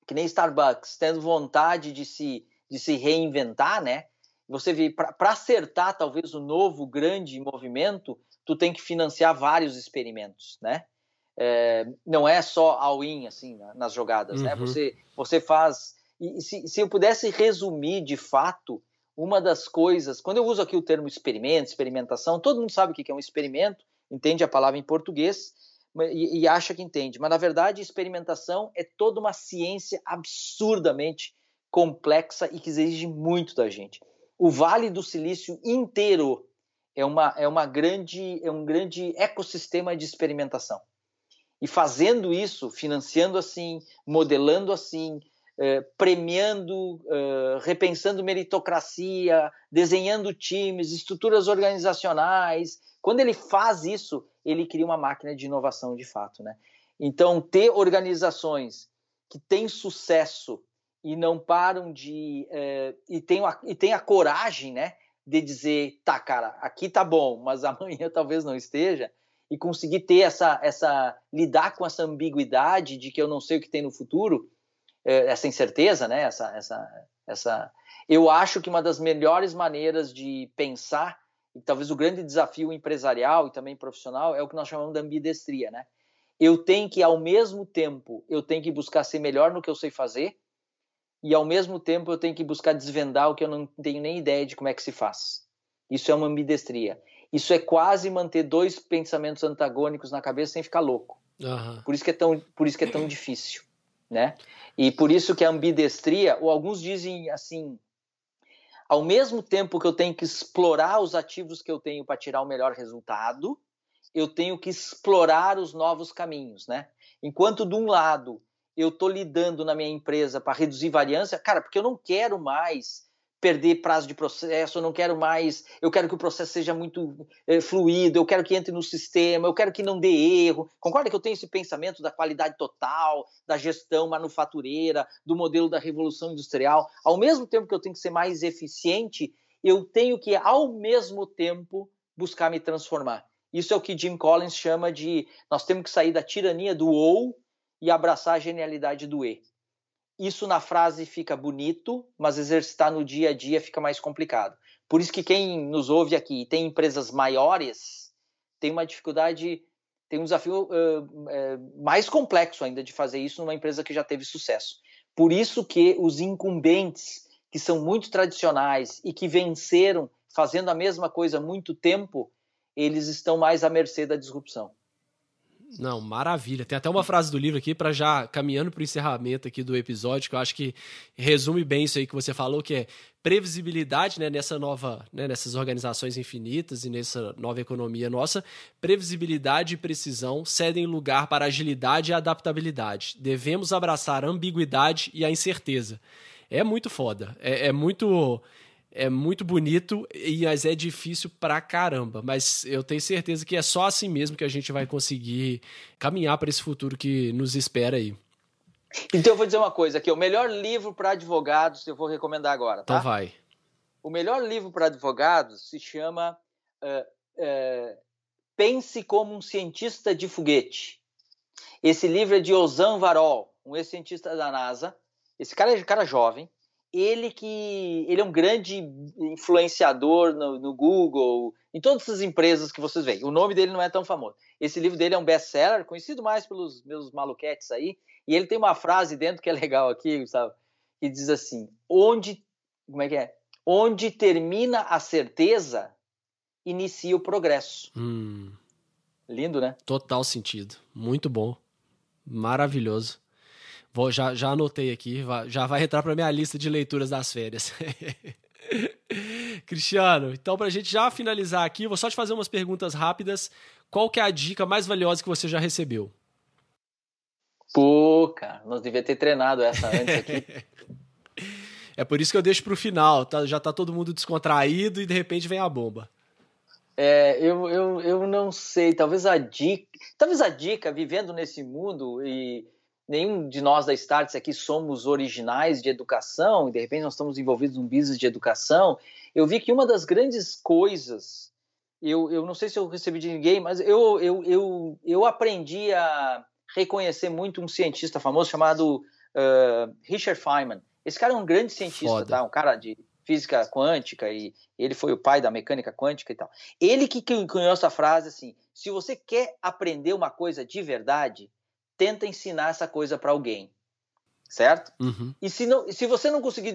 que nem Starbucks, tendo vontade de se, de se reinventar, né? Você vê, para acertar talvez o novo grande movimento, tu tem que financiar vários experimentos, né? É, não é só all-in, assim, nas jogadas, né? uhum. né? Você, você faz... E se, se eu pudesse resumir, de fato, uma das coisas... Quando eu uso aqui o termo experimento, experimentação, todo mundo sabe o que é um experimento, entende a palavra em português, e, e acha que entende. Mas, na verdade, experimentação é toda uma ciência absurdamente complexa e que exige muito da gente. O Vale do Silício inteiro é, uma, é, uma grande, é um grande ecossistema de experimentação. E fazendo isso, financiando assim, modelando assim, premiando, eh, repensando meritocracia, desenhando times, estruturas organizacionais. Quando ele faz isso, ele cria uma máquina de inovação de fato, né? Então, ter organizações que têm sucesso e não param de eh, e tem a, e a coragem, né, de dizer, tá, cara, aqui tá bom, mas amanhã talvez não esteja, e conseguir ter essa essa lidar com essa ambiguidade de que eu não sei o que tem no futuro essa incerteza, né? Essa, essa, essa. Eu acho que uma das melhores maneiras de pensar e talvez o grande desafio empresarial e também profissional é o que nós chamamos de ambidestria, né? Eu tenho que ao mesmo tempo eu tenho que buscar ser melhor no que eu sei fazer e ao mesmo tempo eu tenho que buscar desvendar o que eu não tenho nem ideia de como é que se faz. Isso é uma ambidestria. Isso é quase manter dois pensamentos antagônicos na cabeça sem ficar louco. Uhum. Por isso que é tão, por isso que é tão difícil, né? E por isso que a ambidestria, ou alguns dizem assim, ao mesmo tempo que eu tenho que explorar os ativos que eu tenho para tirar o melhor resultado, eu tenho que explorar os novos caminhos, né? Enquanto de um lado eu estou lidando na minha empresa para reduzir variância, cara, porque eu não quero mais perder prazo de processo, eu não quero mais, eu quero que o processo seja muito é, fluido, eu quero que entre no sistema, eu quero que não dê erro. Concorda que eu tenho esse pensamento da qualidade total, da gestão manufatureira, do modelo da revolução industrial? Ao mesmo tempo que eu tenho que ser mais eficiente, eu tenho que, ao mesmo tempo, buscar me transformar. Isso é o que Jim Collins chama de nós temos que sair da tirania do ou e abraçar a genialidade do e isso na frase fica bonito, mas exercitar no dia a dia fica mais complicado. Por isso que quem nos ouve aqui tem empresas maiores tem uma dificuldade, tem um desafio uh, uh, mais complexo ainda de fazer isso numa empresa que já teve sucesso. Por isso que os incumbentes, que são muito tradicionais e que venceram fazendo a mesma coisa há muito tempo, eles estão mais à mercê da disrupção. Não, maravilha. Tem até uma frase do livro aqui para já caminhando para o encerramento aqui do episódio, que eu acho que resume bem isso aí que você falou, que é previsibilidade, né, nessa nova, né, nessas organizações infinitas e nessa nova economia nossa, previsibilidade e precisão cedem lugar para agilidade e adaptabilidade. Devemos abraçar a ambiguidade e a incerteza. É muito foda. É, é muito é muito bonito, mas é difícil pra caramba. Mas eu tenho certeza que é só assim mesmo que a gente vai conseguir caminhar para esse futuro que nos espera aí. Então eu vou dizer uma coisa aqui, o melhor livro para advogados eu vou recomendar agora, tá? Então vai. O melhor livro para advogados se chama uh, uh, Pense como um cientista de foguete. Esse livro é de Ozan Varol, um ex-cientista da NASA. Esse cara é um cara jovem, ele que ele é um grande influenciador no, no, Google, em todas essas empresas que vocês veem. O nome dele não é tão famoso. Esse livro dele é um best-seller, conhecido mais pelos meus maluquetes aí, e ele tem uma frase dentro que é legal aqui, Gustavo, que diz assim: onde, como é que é? Onde termina a certeza, inicia o progresso. Hum. Lindo, né? Total sentido. Muito bom. Maravilhoso. Vou, já, já anotei aqui, já vai entrar para minha lista de leituras das férias. Cristiano, então para a gente já finalizar aqui, vou só te fazer umas perguntas rápidas. Qual que é a dica mais valiosa que você já recebeu? Pô, cara, nós devia ter treinado essa antes aqui. é por isso que eu deixo para o final, tá? já tá todo mundo descontraído e de repente vem a bomba. É, eu, eu, eu não sei, talvez a dica, talvez a dica, vivendo nesse mundo e nenhum de nós da Starts aqui somos originais de educação, e de repente nós estamos envolvidos num business de educação, eu vi que uma das grandes coisas, eu, eu não sei se eu recebi de ninguém, mas eu, eu, eu, eu aprendi a reconhecer muito um cientista famoso chamado uh, Richard Feynman. Esse cara é um grande cientista, Foda. tá? Um cara de física quântica e ele foi o pai da mecânica quântica e tal. Ele que cunhou essa frase assim: se você quer aprender uma coisa de verdade, tenta ensinar essa coisa para alguém, certo? Uhum. E se, não, se você não conseguir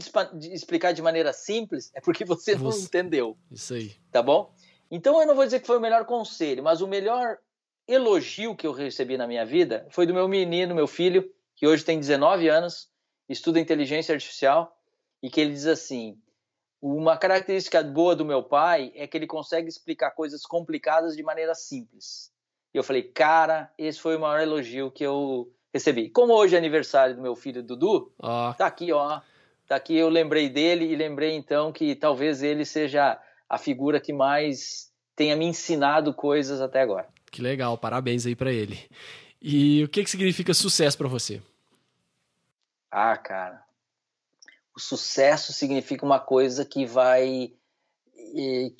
explicar de maneira simples, é porque você, você não entendeu. Isso aí. Tá bom? Então eu não vou dizer que foi o melhor conselho, mas o melhor elogio que eu recebi na minha vida foi do meu menino, meu filho, que hoje tem 19 anos, estuda inteligência artificial, e que ele diz assim: Uma característica boa do meu pai é que ele consegue explicar coisas complicadas de maneira simples. E eu falei, cara, esse foi o maior elogio que eu recebi. Como hoje é aniversário do meu filho Dudu, tá aqui, ó. Tá aqui, eu lembrei dele e lembrei então que talvez ele seja a figura que mais tenha me ensinado coisas até agora. Que legal, parabéns aí para ele. E o que, que significa sucesso para você? Ah, cara, o sucesso significa uma coisa que vai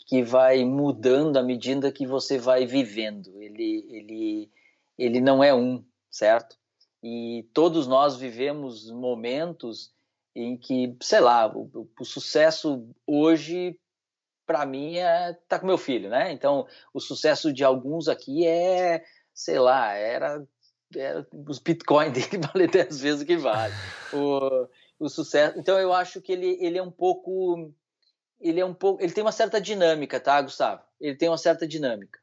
que vai mudando à medida que você vai vivendo. Ele, ele, ele não é um, certo? E todos nós vivemos momentos em que, sei lá, o, o sucesso hoje para mim é tá com meu filho, né? Então, o sucesso de alguns aqui é, sei lá, era, era os bitcoins dele valem 10 vezes o que vale. O, o sucesso. Então eu acho que ele, ele é um pouco ele é um pouco ele tem uma certa dinâmica, tá, Gustavo? Ele tem uma certa dinâmica.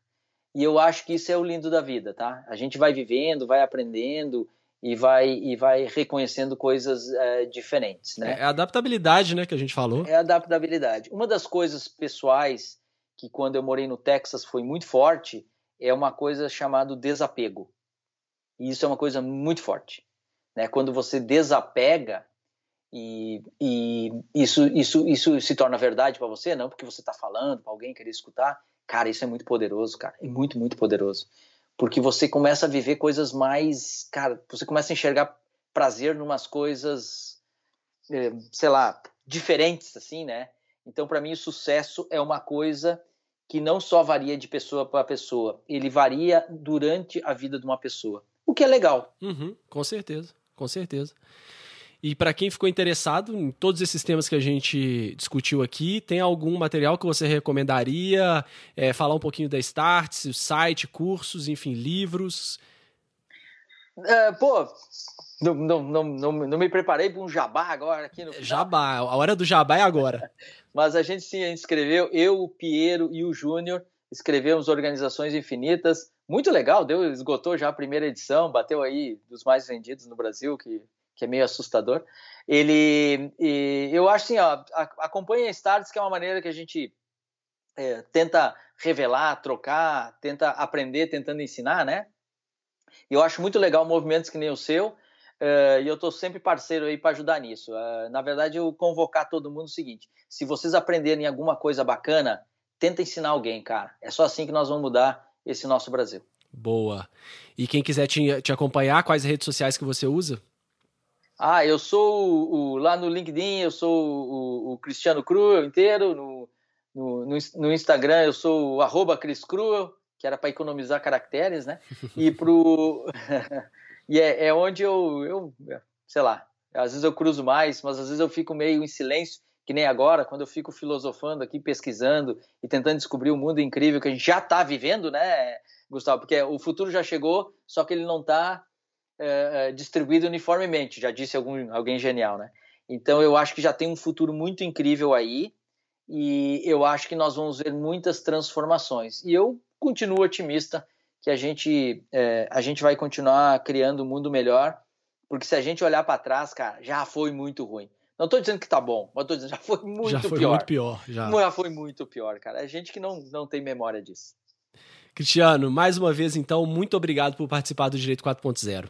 E eu acho que isso é o lindo da vida, tá? A gente vai vivendo, vai aprendendo e vai e vai reconhecendo coisas é, diferentes, né? É a adaptabilidade, né, que a gente falou. É a adaptabilidade. Uma das coisas pessoais que quando eu morei no Texas foi muito forte é uma coisa chamada desapego. E isso é uma coisa muito forte, né? Quando você desapega, e, e isso, isso, isso se torna verdade para você, não porque você está falando para alguém querer escutar. Cara, isso é muito poderoso, cara. É muito, muito poderoso. Porque você começa a viver coisas mais. Cara, você começa a enxergar prazer em umas coisas, eh, sei lá, diferentes, assim, né? Então, para mim, o sucesso é uma coisa que não só varia de pessoa para pessoa, ele varia durante a vida de uma pessoa. O que é legal. Uhum, com certeza, com certeza. E para quem ficou interessado em todos esses temas que a gente discutiu aqui, tem algum material que você recomendaria? É, falar um pouquinho da Starts, o site, cursos, enfim, livros? É, pô, não, não, não, não, não me preparei para um jabá agora aqui no final. Jabá, a hora do jabá é agora. Mas a gente sim escreveu, eu, o Piero e o Júnior, escrevemos Organizações Infinitas. Muito legal, deu, esgotou já a primeira edição, bateu aí dos mais vendidos no Brasil, que que é meio assustador. Ele, e, eu acho assim, ó, acompanha a Stars, que é uma maneira que a gente é, tenta revelar, trocar, tenta aprender, tentando ensinar, né? E eu acho muito legal movimentos que nem o seu, uh, e eu estou sempre parceiro aí para ajudar nisso. Uh, na verdade, eu convocar todo mundo o seguinte: se vocês aprenderem alguma coisa bacana, tenta ensinar alguém, cara. É só assim que nós vamos mudar esse nosso Brasil. Boa. E quem quiser te, te acompanhar, quais redes sociais que você usa? Ah, eu sou o, o, lá no LinkedIn, eu sou o, Cristiano Cruel inteiro, no, no, no, Instagram eu sou o arroba Cris Cruel, que era para economizar caracteres, né? E pro e é, é, onde eu, eu, sei lá, às vezes eu cruzo mais, mas às vezes eu fico meio em silêncio, que nem agora, quando eu fico filosofando aqui, pesquisando e tentando descobrir o mundo incrível que a gente já está vivendo, né, Gustavo? Porque o futuro já chegou, só que ele não está é, é, distribuído uniformemente, já disse algum, alguém genial, né? Então eu acho que já tem um futuro muito incrível aí e eu acho que nós vamos ver muitas transformações. E eu continuo otimista que a gente, é, a gente vai continuar criando um mundo melhor, porque se a gente olhar para trás, cara, já foi muito ruim. Não estou dizendo que tá bom, mas estou dizendo já foi muito já foi pior. Muito pior já. já foi muito pior, cara. É gente que não, não tem memória disso. Cristiano, mais uma vez, então, muito obrigado por participar do Direito 4.0.